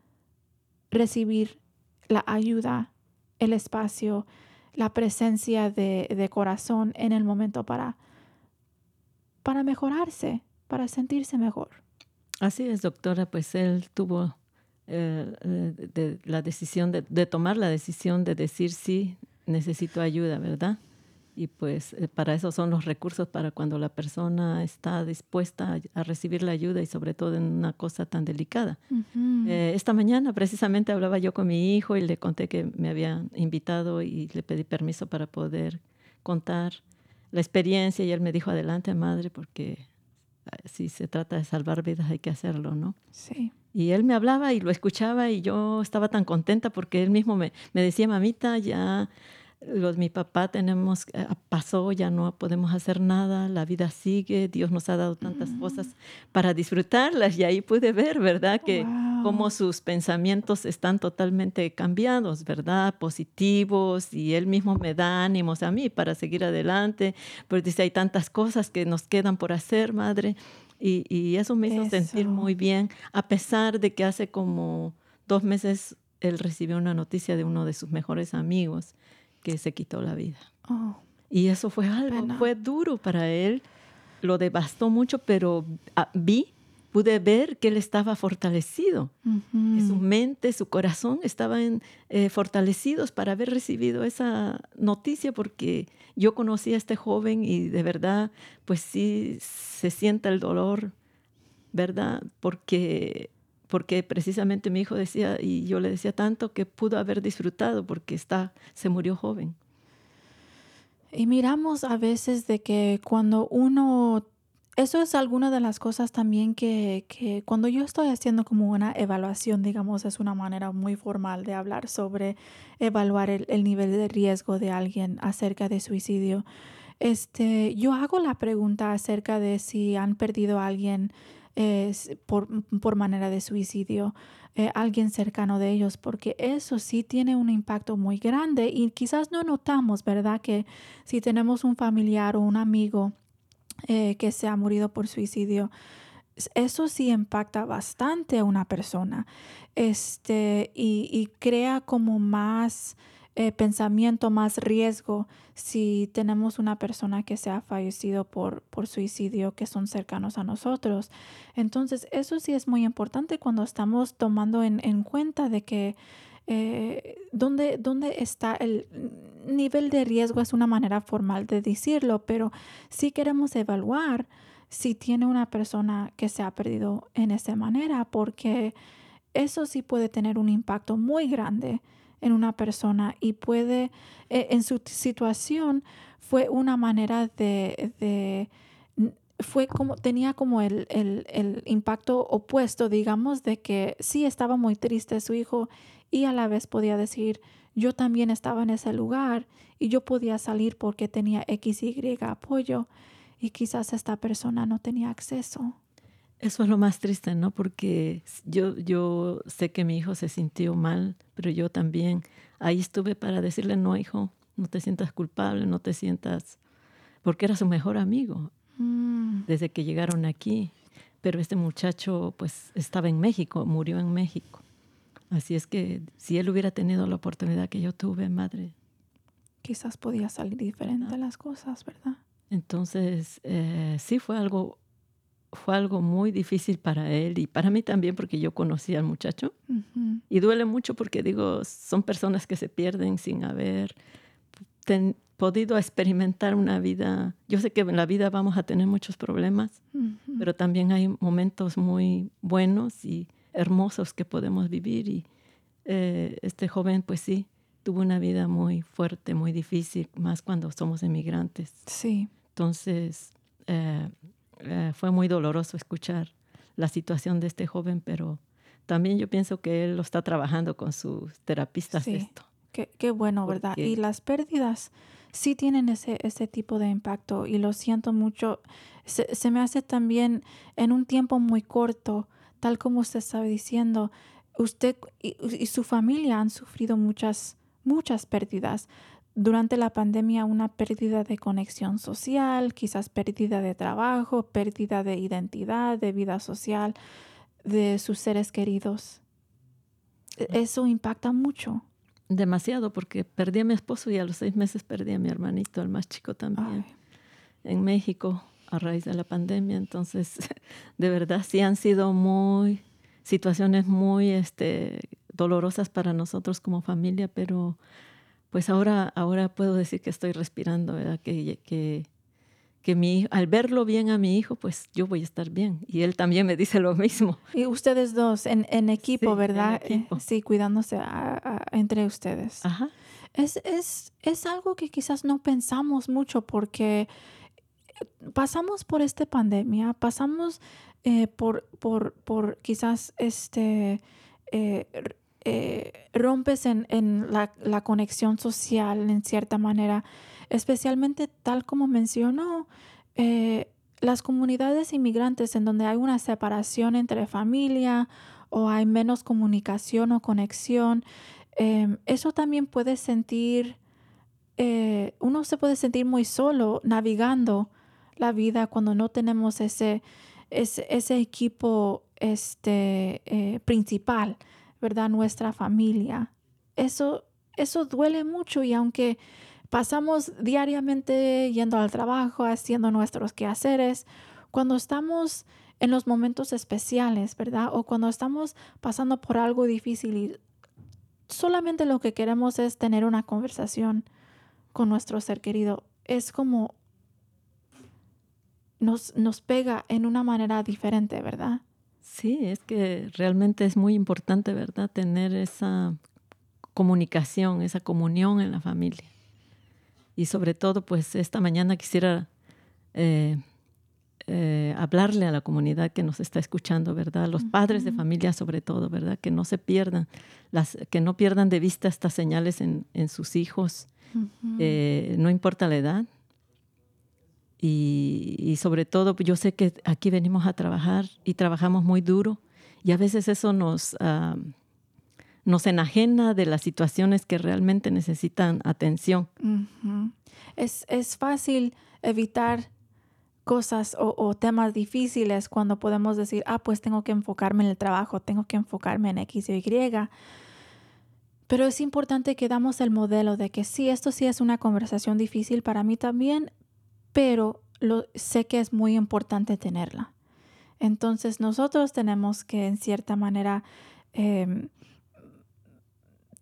recibir la ayuda, el espacio, la presencia de, corazón en el momento para, para mejorarse, para sentirse mejor. Así es, doctora, pues él tuvo eh, la decisión de, de, tomar la decisión de decir sí, necesito ayuda, ¿verdad? Y pues eh, para eso son los recursos para cuando la persona está dispuesta a, recibir la ayuda y sobre todo en una cosa tan delicada. Eh, esta mañana precisamente hablaba yo con mi hijo y le conté que me habían invitado y le pedí permiso para poder contar la experiencia y él me dijo adelante madre porque ah, si se trata de salvar vidas hay que hacerlo, ¿no? Sí. Y él me hablaba y lo escuchaba y yo estaba tan contenta porque él mismo me, me decía, mamita, ya los, mi papá tenemos, eh, pasó, ya no podemos hacer nada, la vida sigue, Dios nos ha dado tantas cosas para disfrutarlas y ahí pude ver, ¿verdad? Que cómo sus pensamientos están totalmente cambiados, ¿verdad? Positivos y él mismo me da ánimos a mí para seguir adelante, pues dice, hay tantas cosas que nos quedan por hacer, madre, y, y eso me hizo sentir muy bien, a pesar de que hace como dos meses él recibió una noticia de uno de sus mejores amigos que se quitó la vida. Oh. y eso fue algo, fue duro para él, lo devastó mucho, pero ah, vi, pude ver que él estaba fortalecido, que su mente, su corazón estaban eh, fortalecidos para haber recibido esa noticia, porque yo conocí a este joven y de verdad, pues sí, se sienta el dolor, ¿verdad? Porque porque precisamente mi hijo decía, y yo le decía tanto que pudo haber disfrutado porque está, se murió joven. Y miramos a veces de que cuando uno, eso es alguna de las cosas también que, que cuando yo estoy haciendo como una evaluación, digamos, es una manera muy formal de hablar sobre evaluar el, el nivel de riesgo de alguien acerca de suicidio. Este, yo hago la pregunta acerca de si han perdido a alguien por, por, manera de suicidio, eh, alguien cercano de ellos, porque eso sí tiene un impacto muy grande y quizás no notamos, ¿verdad? Que si tenemos un familiar o un amigo eh, que se ha morido por suicidio, eso sí impacta bastante a una persona este, y, y crea como más eh, pensamiento, más riesgo si tenemos una persona que se ha fallecido por, por suicidio que son cercanos a nosotros. Entonces, eso sí es muy importante cuando estamos tomando en, en cuenta de que eh, ¿dónde, ¿dónde, está el nivel de riesgo? Es una manera formal de decirlo, pero sí queremos evaluar si tiene una persona que se ha perdido en esa manera, porque eso sí puede tener un impacto muy grande en una persona y puede, eh, en su situación, fue una manera de, fue como, tenía como el, el, impacto opuesto, digamos, de que sí estaba muy triste su hijo y a la vez podía decir, yo también estaba en ese lugar y yo podía salir porque tenía X, Y apoyo y quizás esta persona no tenía acceso. Eso es lo más triste, ¿no? Porque yo, yo sé que mi hijo se sintió mal, pero yo también ahí estuve para decirle, no, hijo, no te sientas culpable, no te sientas, porque era su mejor amigo mm. desde que llegaron aquí. Pero este muchacho pues estaba en México, murió en México. Así es que si él hubiera tenido la oportunidad que yo tuve, madre. Quizás podía salir diferente las cosas, ¿verdad? Entonces, eh, sí fue algo fue algo muy difícil para él y para mí también porque yo conocí al muchacho. Y duele mucho porque digo, son personas que se pierden sin haber podido experimentar una vida. Yo sé que en la vida vamos a tener muchos problemas, pero también hay momentos muy buenos y hermosos que podemos vivir. Y eh, este joven, pues sí, tuvo una vida muy fuerte, muy difícil, más cuando somos emigrantes. Sí. Entonces, eh, eh, fue muy doloroso escuchar la situación de este joven, pero también yo pienso que él lo está trabajando con sus terapistas esto. Qué, qué bueno, ¿verdad? Y las pérdidas sí tienen ese, ese tipo de impacto y lo siento mucho. Se, se me hace también en un tiempo muy corto, tal como usted estaba diciendo, usted y, y su familia han sufrido muchas, muchas pérdidas durante la pandemia una pérdida de conexión social, quizás pérdida de trabajo, pérdida de identidad, de vida social, de sus seres queridos. E-, eso impacta mucho. Demasiado, porque perdí a mi esposo y a los seis meses perdí a mi hermanito, el más chico también, en México a raíz de la pandemia. Entonces, de verdad sí han sido muy situaciones muy este, dolorosas para nosotros como familia, pero Pues ahora, ahora puedo decir que estoy respirando, ¿verdad? Que, que, que mi, al verlo bien a mi hijo, pues yo voy a estar bien. Y él también me dice lo mismo. Y ustedes dos en, en equipo, Sí, ¿verdad? Equipo. sí, cuidándose a- a- entre ustedes. Ajá. Es, es, es algo que quizás no pensamos mucho porque pasamos por esta pandemia, pasamos eh, por, por, por quizás este, eh, eh, rompes en, en la, la conexión social en cierta manera, especialmente tal como mencionó, eh, las comunidades inmigrantes en donde hay una separación entre familia o hay menos comunicación o conexión, em, eso también puede sentir, eh, uno se puede sentir muy solo navegando la vida cuando no tenemos ese, ese, ese equipo este, eh, principal, ¿verdad? Nuestra familia. Eso, eso duele mucho y aunque pasamos diariamente yendo al trabajo, haciendo nuestros quehaceres, cuando estamos en los momentos especiales, ¿verdad? O cuando estamos pasando por algo difícil y solamente lo que queremos es tener una conversación con nuestro ser querido. Es como nos, nos pega en una manera diferente, ¿verdad? Sí, es que realmente es muy importante, ¿verdad? Tener esa comunicación, esa comunión en la familia. Y sobre todo, pues esta mañana quisiera eh, eh, hablarle a la comunidad que nos está escuchando, ¿verdad? Los padres de familia sobre todo, ¿verdad? Que no se pierdan, las, que no pierdan de vista estas señales en, en sus hijos, eh, no importa la edad. Y, y sobre todo, pues, yo sé que aquí venimos a trabajar y trabajamos muy duro y a veces eso nos, ah, nos enajena de las situaciones que realmente necesitan atención. Es, es fácil evitar cosas o, o temas difíciles cuando podemos decir, ah, pues tengo que enfocarme en el trabajo, tengo que enfocarme en X o Y. Pero es importante que damos el modelo de que sí, esto sí es una conversación difícil para mí también, pero sé que es muy importante tenerla. Entonces nosotros tenemos que en cierta manera em,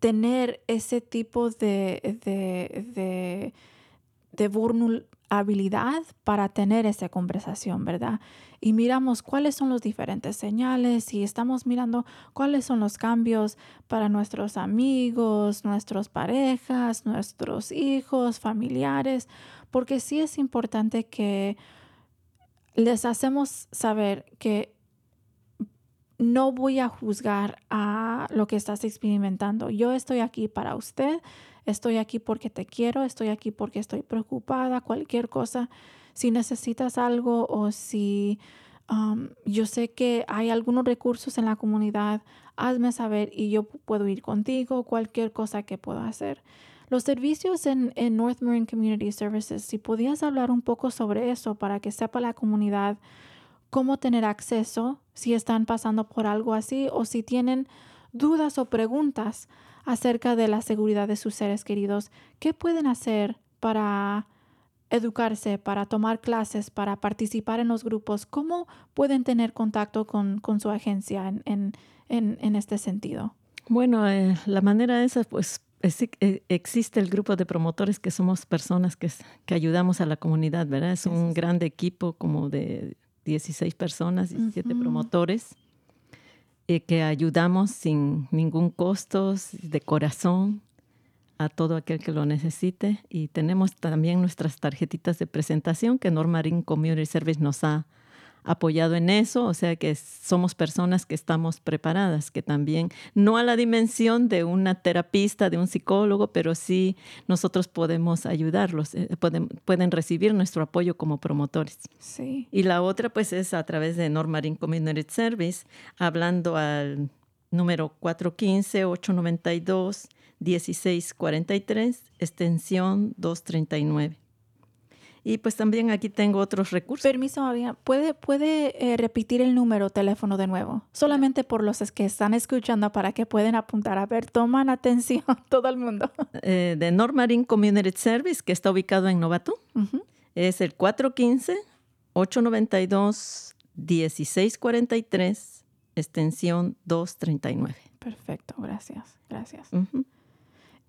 tener ese tipo de, de, de, de vulnerabilidad para tener esa conversación, ¿verdad? Y miramos cuáles son los diferentes señales y estamos mirando cuáles son los cambios para nuestros amigos, nuestras parejas, nuestros hijos, familiares, porque sí es importante que les hacemos saber que no voy a juzgar a lo que estás experimentando. Yo estoy aquí para usted, estoy aquí porque te quiero, estoy aquí porque estoy preocupada, cualquier cosa. Si necesitas algo o si um, yo sé que hay algunos recursos en la comunidad, hazme saber y yo puedo ir contigo, cualquier cosa que pueda hacer. Los servicios en, North Marin Community Services, si podías hablar un poco sobre eso para que sepa la comunidad cómo tener acceso si están pasando por algo así o si tienen dudas o preguntas acerca de la seguridad de sus seres queridos, ¿qué pueden hacer para educarse, para tomar clases, para participar en los grupos? ¿Cómo pueden tener contacto con, su agencia en, en, en, en este sentido? Bueno, eh, la manera esa, pues es- eh, existe el grupo de promotores que somos personas que, que ayudamos a la comunidad, ¿verdad? Es un grande equipo como de 16 personas, 17 Ujú. promotores, eh, que ayudamos sin ningún costo, de corazón, a todo aquel que lo necesite. Y tenemos también nuestras tarjetitas de presentación que Normarin Community Service nos ha apoyado en eso, o sea que somos personas que estamos preparadas, que también, no a la dimensión de una terapista, de un psicólogo, pero sí nosotros podemos ayudarlos, eh, pueden, pueden recibir nuestro apoyo como promotores. Sí. Y la otra pues es a través de Normarin Community Service, hablando al número 415-892-1643, extensión 239. Y pues también aquí tengo otros recursos. Permiso, María. ¿Puede, puede eh, repetir el número teléfono de nuevo? Solamente por los que están escuchando para que pueden apuntar. A ver, toman atención todo el mundo. eh, de Normarin Community Service, que está ubicado en Novato. Ujú. Es el 415-892-1643, extensión 239. Perfecto, gracias, gracias.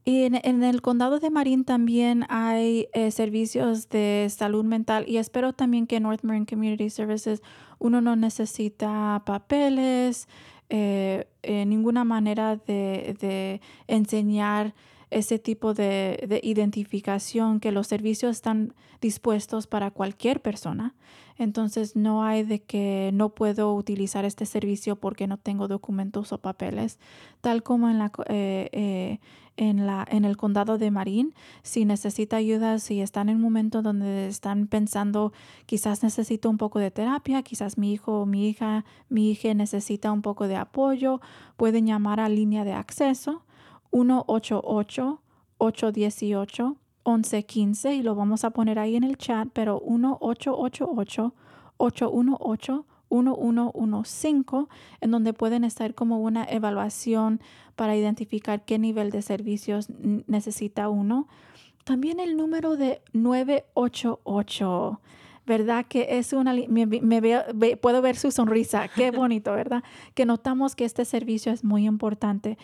Y en, en el condado de Marin también hay eh, servicios de salud mental y espero también que North Marin Community Services uno no necesita papeles, eh, eh, ninguna manera de, de enseñar ese tipo de, de identificación, que los servicios están dispuestos para cualquier persona. Entonces no hay de que no puedo utilizar este servicio porque no tengo documentos o papeles, tal como en la, eh, eh, en la en el condado de Marín. Si necesita ayuda, si están en un momento donde están pensando quizás necesito un poco de terapia, quizás mi hijo o mi hija, mi hija necesita un poco de apoyo, pueden llamar a línea de acceso 188-818-1115 y lo vamos a poner ahí en el chat, pero 1-888-818-1115, en donde pueden estar como una evaluación para identificar qué nivel de servicios necesita uno. También el número de 988. ¿Verdad? Que es una... puedo ver su sonrisa. Qué bonito, ¿verdad? Que notamos que este servicio es muy importante.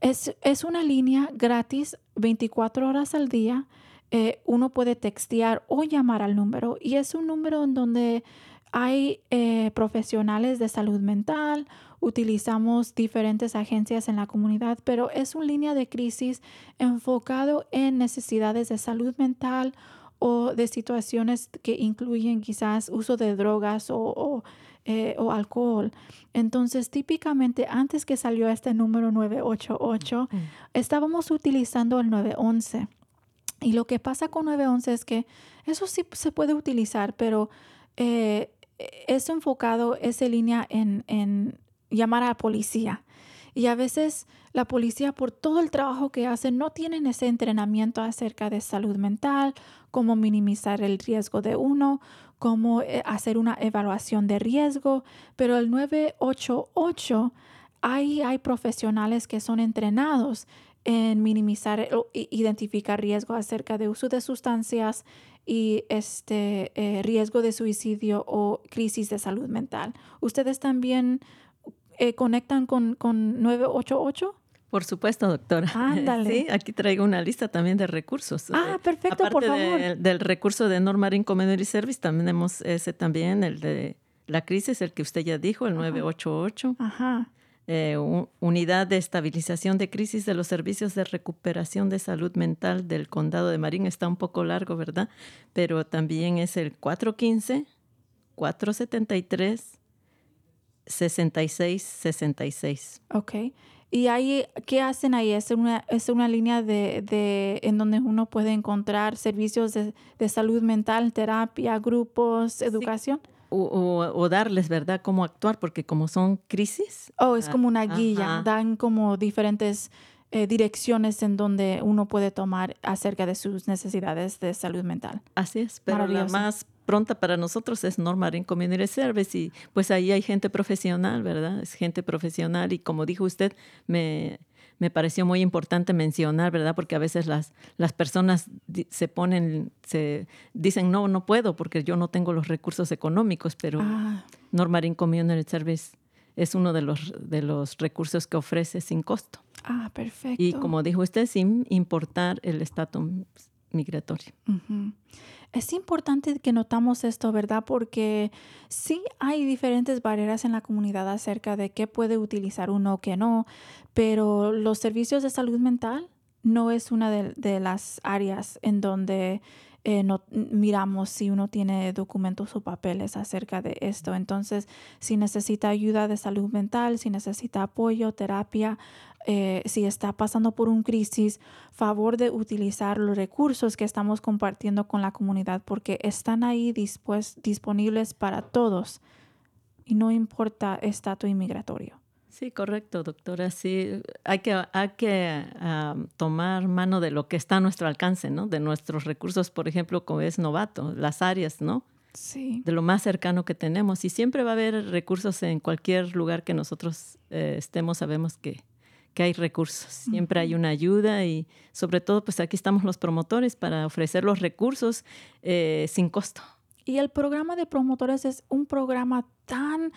Es, es una línea gratis 24 horas al día. Eh, uno puede textear o llamar al número y es un número en donde hay eh, profesionales de salud mental, utilizamos diferentes agencias en la comunidad, pero es una línea de crisis enfocado en necesidades de salud mental o de situaciones que incluyen quizás uso de drogas o, o, eh, o alcohol. Entonces, típicamente antes que salió este número 988, Mm. estábamos utilizando el 911. Y lo que pasa con 911 es que eso sí se puede utilizar, pero eh, es enfocado, esa línea en, en llamar a la policía. Y a veces la policía, por todo el trabajo que hacen, no tienen ese entrenamiento acerca de salud mental, cómo minimizar el riesgo de uno, cómo eh, hacer una evaluación de riesgo. Pero el 988, ahí hay profesionales que son entrenados en minimizar o i- identificar riesgo acerca de uso de sustancias y este eh, riesgo de suicidio o crisis de salud mental. ¿Ustedes también eh, conectan con, con 988? Por supuesto, doctora. Ándale. Sí, aquí traigo una lista también de recursos. Ah, Eh, perfecto, por aparte favor. de- del recurso de Normarin Community Service, también tenemos ese también, el de la crisis, el que usted ya dijo, el 988. Ajá. Eh, Unidad de Estabilización de Crisis de los Servicios de Recuperación de Salud Mental del Condado de Marín. Está un poco largo, ¿verdad? Pero también es el 415, 473, 6666. Ok. ¿Y ahí qué hacen ahí? ¿Es una, es una línea de, de- en donde uno puede encontrar servicios de, de salud mental, terapia, grupos, educación? O, o- o darles, ¿verdad?, cómo actuar, porque como son crisis, Oh, es Ah, como una guía. ajá. Dan como diferentes eh, direcciones en donde uno puede tomar acerca de sus necesidades de salud mental. así es. Pero la más pronta para nosotros es Normarin Community Service y pues ahí hay gente profesional, ¿verdad? Es gente profesional y como dijo usted, me, me pareció muy importante mencionar, ¿verdad? Porque a veces las, las personas se ponen, se dicen, no, no puedo porque yo no tengo los recursos económicos, pero Ah, Normarin Community Service es uno de los, de los recursos que ofrece sin costo. ah, perfecto. Y como dijo usted, sin importar el estatus migratorio. Es importante que notamos esto, ¿verdad? Porque sí hay diferentes barreras en la comunidad acerca de qué puede utilizar uno o qué no, pero los servicios de salud mental no es una de, de las áreas en donde eh, no, miramos si uno tiene documentos o papeles acerca de esto. Entonces, si necesita ayuda de salud mental, si necesita apoyo, terapia, eh, si está pasando por un crisis, favor de utilizar los recursos que estamos compartiendo con la comunidad porque están ahí dispues- disponibles para todos y no importa estatus inmigratorio. Sí, correcto, doctora. Sí, hay que, hay que ah, tomar mano de lo que está a nuestro alcance, ¿no? De nuestros recursos, por ejemplo, como es novato, las áreas, ¿no? Sí. De lo más cercano que tenemos. Y siempre va a haber recursos en cualquier lugar que nosotros eh, estemos, sabemos que, que hay recursos. Siempre hay una ayuda y sobre todo, pues aquí estamos los promotores para ofrecer los recursos eh, sin costo. Y el programa de promotores es un programa tan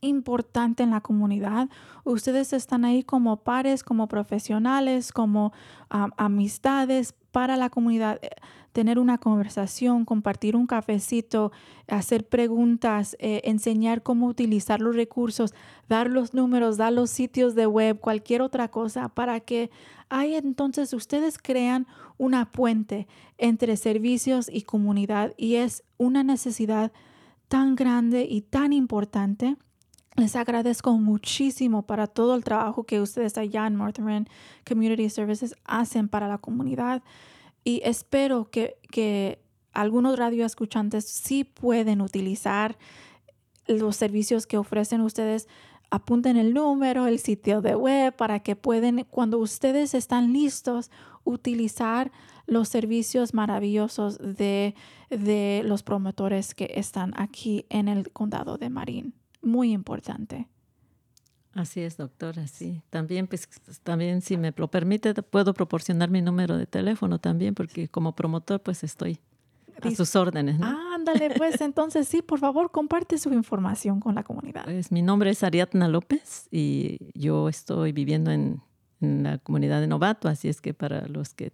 importante en la comunidad. Ustedes están ahí como pares, como profesionales, como am, amistades para la comunidad. Eh, Tener una conversación, compartir un cafecito, hacer preguntas, eh, enseñar cómo utilizar los recursos, dar los números, dar los sitios de web, cualquier otra cosa, para que ahí entonces ustedes crean una puente entre servicios y comunidad y es una necesidad tan grande y tan importante. Les agradezco muchísimo para todo el trabajo que ustedes allá en Northern Community Services hacen para la comunidad y espero que, que algunos radioescuchantes sí pueden utilizar los servicios que ofrecen ustedes. Apunten el número, el sitio de web para que pueden, cuando ustedes están listos, utilizar los servicios maravillosos de, de los promotores que están aquí en el condado de Marín. Muy importante. Así es, doctora, sí. También, pues, también, si me lo permite, puedo proporcionar mi número de teléfono también, porque como promotor, pues, estoy a sus órdenes, ¿no? Ándale, pues entonces sí, por favor, comparte su información con la comunidad. Pues mi nombre es Ariadna López y yo estoy viviendo en, en la comunidad de Novato, así es que para los que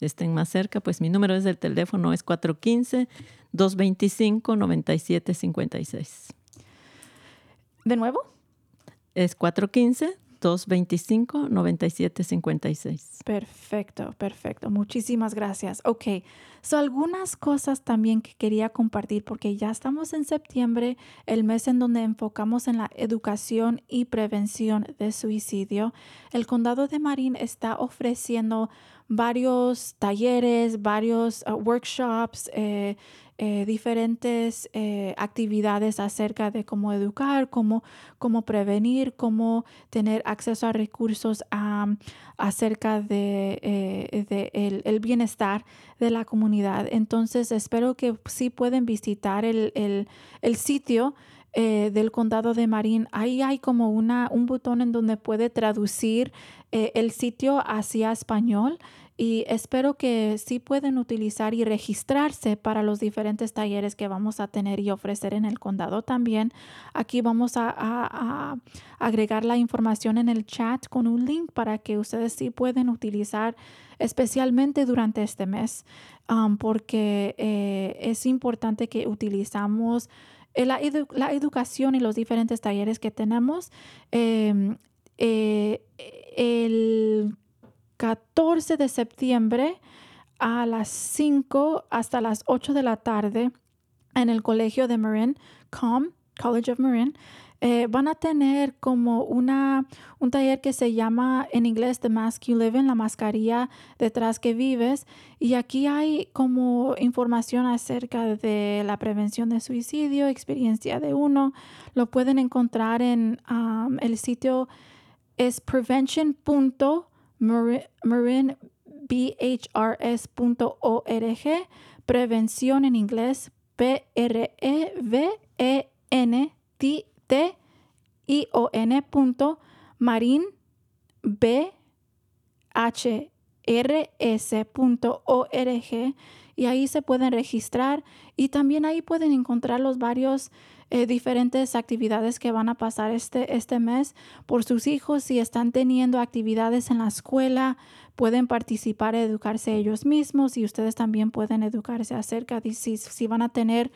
estén más cerca, pues mi número es del teléfono es 415-225-9756. ¿De nuevo? Es 415-225-9756. Perfecto, perfecto. Muchísimas gracias. Ok, so algunas cosas también que quería compartir porque ya estamos en septiembre, el mes en donde enfocamos en la educación y prevención de suicidio. El condado de Marín está ofreciendo varios talleres, varios uh, workshops, eh, eh, diferentes eh, actividades acerca de cómo educar, cómo, cómo prevenir, cómo tener acceso a recursos acerca de, eh, de el, el bienestar de la comunidad. Entonces, espero que sí pueden visitar el, el- el sitio del condado de Marín. Ahí hay como una, un botón en donde puede traducir el sitio hacia español y espero que sí pueden utilizar y registrarse para los diferentes talleres que vamos a tener y ofrecer en el condado también. Aquí vamos a, agregar la información en el chat con un link para que ustedes sí pueden utilizar especialmente durante este mes um, porque eh, es importante que utilizamos la educación y los diferentes talleres que tenemos. em, eh, el 14 de septiembre a las 5 hasta las 8 de la tarde en el colegio de Marin, COM, College of Marin, eh, van a tener como una, un taller que se llama en inglés The Mask You Live In, la mascarilla detrás que vives. Y aquí hay como información acerca de la prevención de suicidio, experiencia de uno. Lo pueden encontrar en um, el sitio es prevention.marinbhrs.org. Prevención en inglés P-R-E-V-E-N-T-T-I-O-N punto marin y ahí se pueden registrar y también ahí pueden encontrar los varios eh, diferentes actividades que van a pasar este, este mes por sus hijos. Si están teniendo actividades en la escuela, pueden participar, educarse ellos mismos y ustedes también pueden educarse acerca de si, si van a tener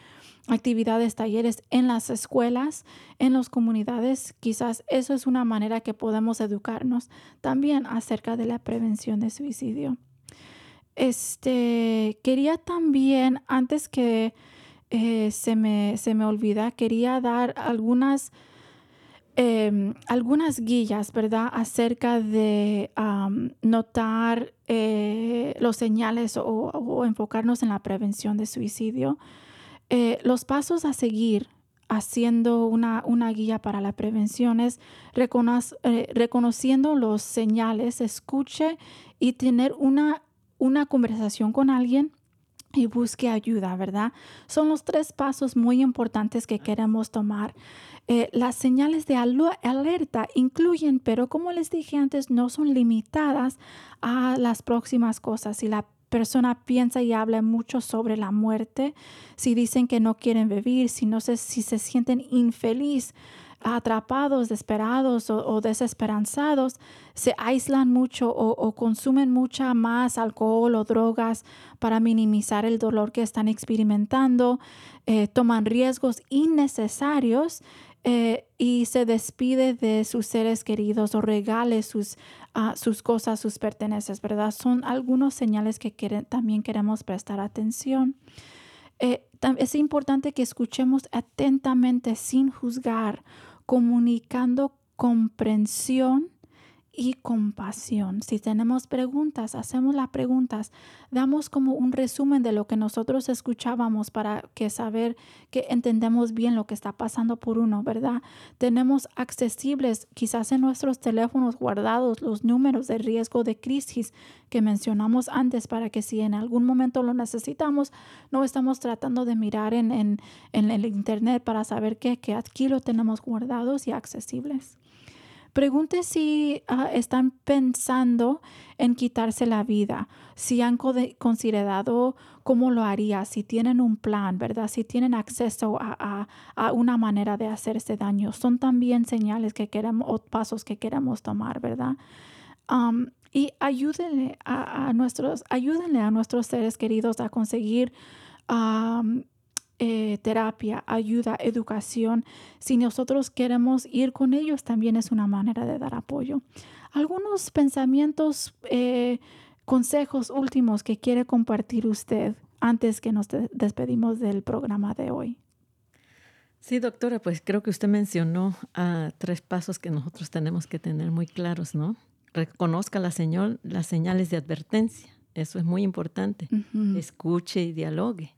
actividades, talleres en las escuelas, en las comunidades. Quizás eso es una manera que podemos educarnos también acerca de la prevención de suicidio. Este, quería también, antes que eh, se, me, se me olvida, quería dar algunas, eh, algunas guías, ¿verdad?, acerca de notar eh, los señales o, enfocarnos en la prevención de suicidio. Eh, los pasos a seguir haciendo una, una, guía para la prevención es recono reconociendo los señales, escuche y tener una una conversación con alguien y busque ayuda, ¿verdad? Son los tres pasos muy importantes que queremos tomar. Eh, las señales de alerta incluyen, pero como les dije antes, no son limitadas a las próximas cosas. Y la persona piensa y habla mucho sobre la muerte, si dicen que no quieren vivir, si no sé si se sienten infeliz, atrapados, desesperados o, desesperanzados, se aíslan mucho o, consumen mucha más alcohol o drogas para minimizar el dolor que están experimentando, eh, toman riesgos innecesarios eh, y se despide de sus seres queridos o regale sus, ah, sus cosas, sus pertenencias, ¿verdad? Son algunos señales que también queremos prestar atención. Eh, es importante que escuchemos atentamente sin juzgar, comunicando comprensión y compasión. Si tenemos preguntas, hacemos las preguntas, damos como un resumen de lo que nosotros escuchábamos para que saber que entendemos bien lo que está pasando por uno, ¿verdad? Tenemos accesibles quizás en nuestros teléfonos guardados los números de riesgo de crisis que mencionamos antes para que si en algún momento lo necesitamos, no estamos tratando de mirar en, en, en el internet para saber que, que aquí lo tenemos guardados y accesibles. Pregunte si ah, están pensando en quitarse la vida, si han considerado cómo lo haría, si tienen un plan, ¿verdad? Si tienen acceso a, una manera de hacerse daño. Son también señales que queremos o pasos que queremos tomar, ¿verdad? y ayúdenle a, nuestros, ayúdenle a nuestros seres queridos a conseguir eh, terapia, ayuda, educación. Si nosotros queremos ir con ellos, también es una manera de dar apoyo. Algunos pensamientos, eh, consejos últimos que quiere compartir usted antes que nos despedimos del programa de hoy. Sí, doctora, pues creo que usted mencionó tres pasos que nosotros tenemos que tener muy claros, ¿no? Reconozca la señal, las señales de advertencia eso es muy importante. Escuche y dialogue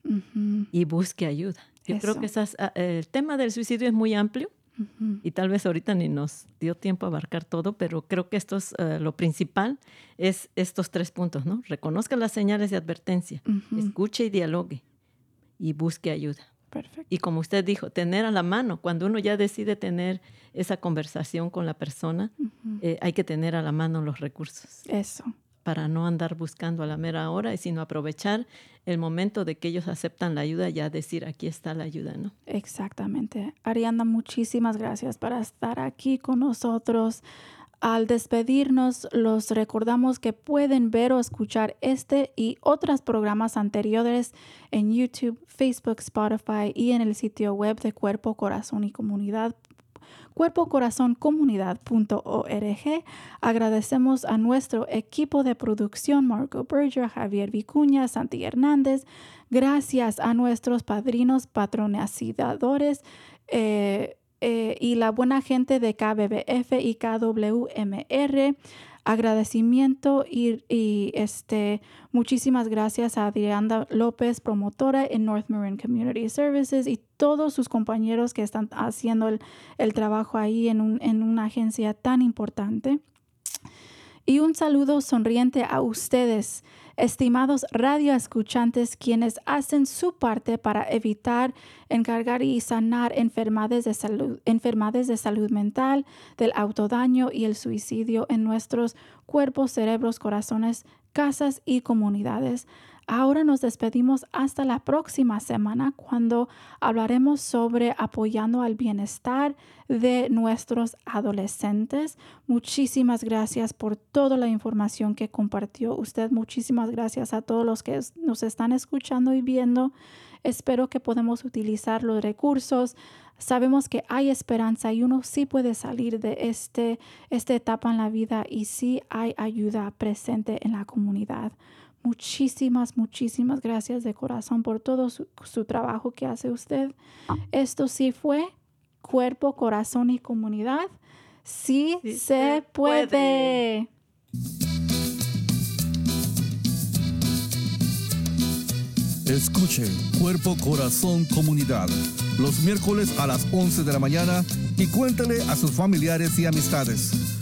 y busque ayuda. Yo creo que esas, ah, el tema del suicidio es muy amplio y tal vez ahorita ni nos dio tiempo a abarcar todo, pero creo que esto es ah, lo principal, es estos tres puntos, ¿no? Reconozca las señales de advertencia, escuche y dialogue y busque ayuda. Perfecto. Y como usted dijo, tener a la mano, cuando uno ya decide tener esa conversación con la persona, eh, hay que tener a la mano los recursos. Eso para no andar buscando a la mera hora, sino aprovechar el momento de que ellos aceptan la ayuda, ya decir, aquí está la ayuda, ¿no? Exactamente. Arianda, muchísimas gracias por estar aquí con nosotros. Al despedirnos, los recordamos que pueden ver o escuchar este y otros programas anteriores en YouTube, Facebook, Spotify y en el sitio web de Cuerpo, Corazón y Comunidad cuerpocorazoncomunidad.org. Agradecemos a nuestro equipo de producción, Marco Berger, Javier Vicuña, Santi Hernández. Gracias a nuestros padrinos patrocinadores. Eh, eh, y la buena gente de KBBF y KWMR agradecimiento y, este, muchísimas gracias a Adriana López, promotora en North Marin Community Services y todos sus compañeros que están haciendo el, trabajo ahí en, en una agencia tan importante. Y un saludo sonriente a ustedes estimados radioescuchantes quienes hacen su parte para evitar, encargar y sanar enfermedades de salud, enfermedades de salud mental, del autodaño y el suicidio en nuestros cuerpos, cerebros, corazones, casas y comunidades. Ahora nos despedimos hasta la próxima semana cuando hablaremos sobre apoyando al bienestar de nuestros adolescentes. Muchísimas gracias por toda la información que compartió usted. Muchísimas gracias a todos los que nos están escuchando y viendo. Espero que podamos utilizar los recursos. Sabemos que hay esperanza y uno sí puede salir de este, esta etapa en la vida y sí hay ayuda presente en la comunidad. Muchísimas, muchísimas gracias de corazón por todo su, trabajo que hace usted. Esto sí fue cuerpo, corazón y comunidad. Sí, se, puede. Escuche Cuerpo, Corazón, Comunidad los miércoles a las 11 de la mañana y cuéntale a sus familiares y amistades.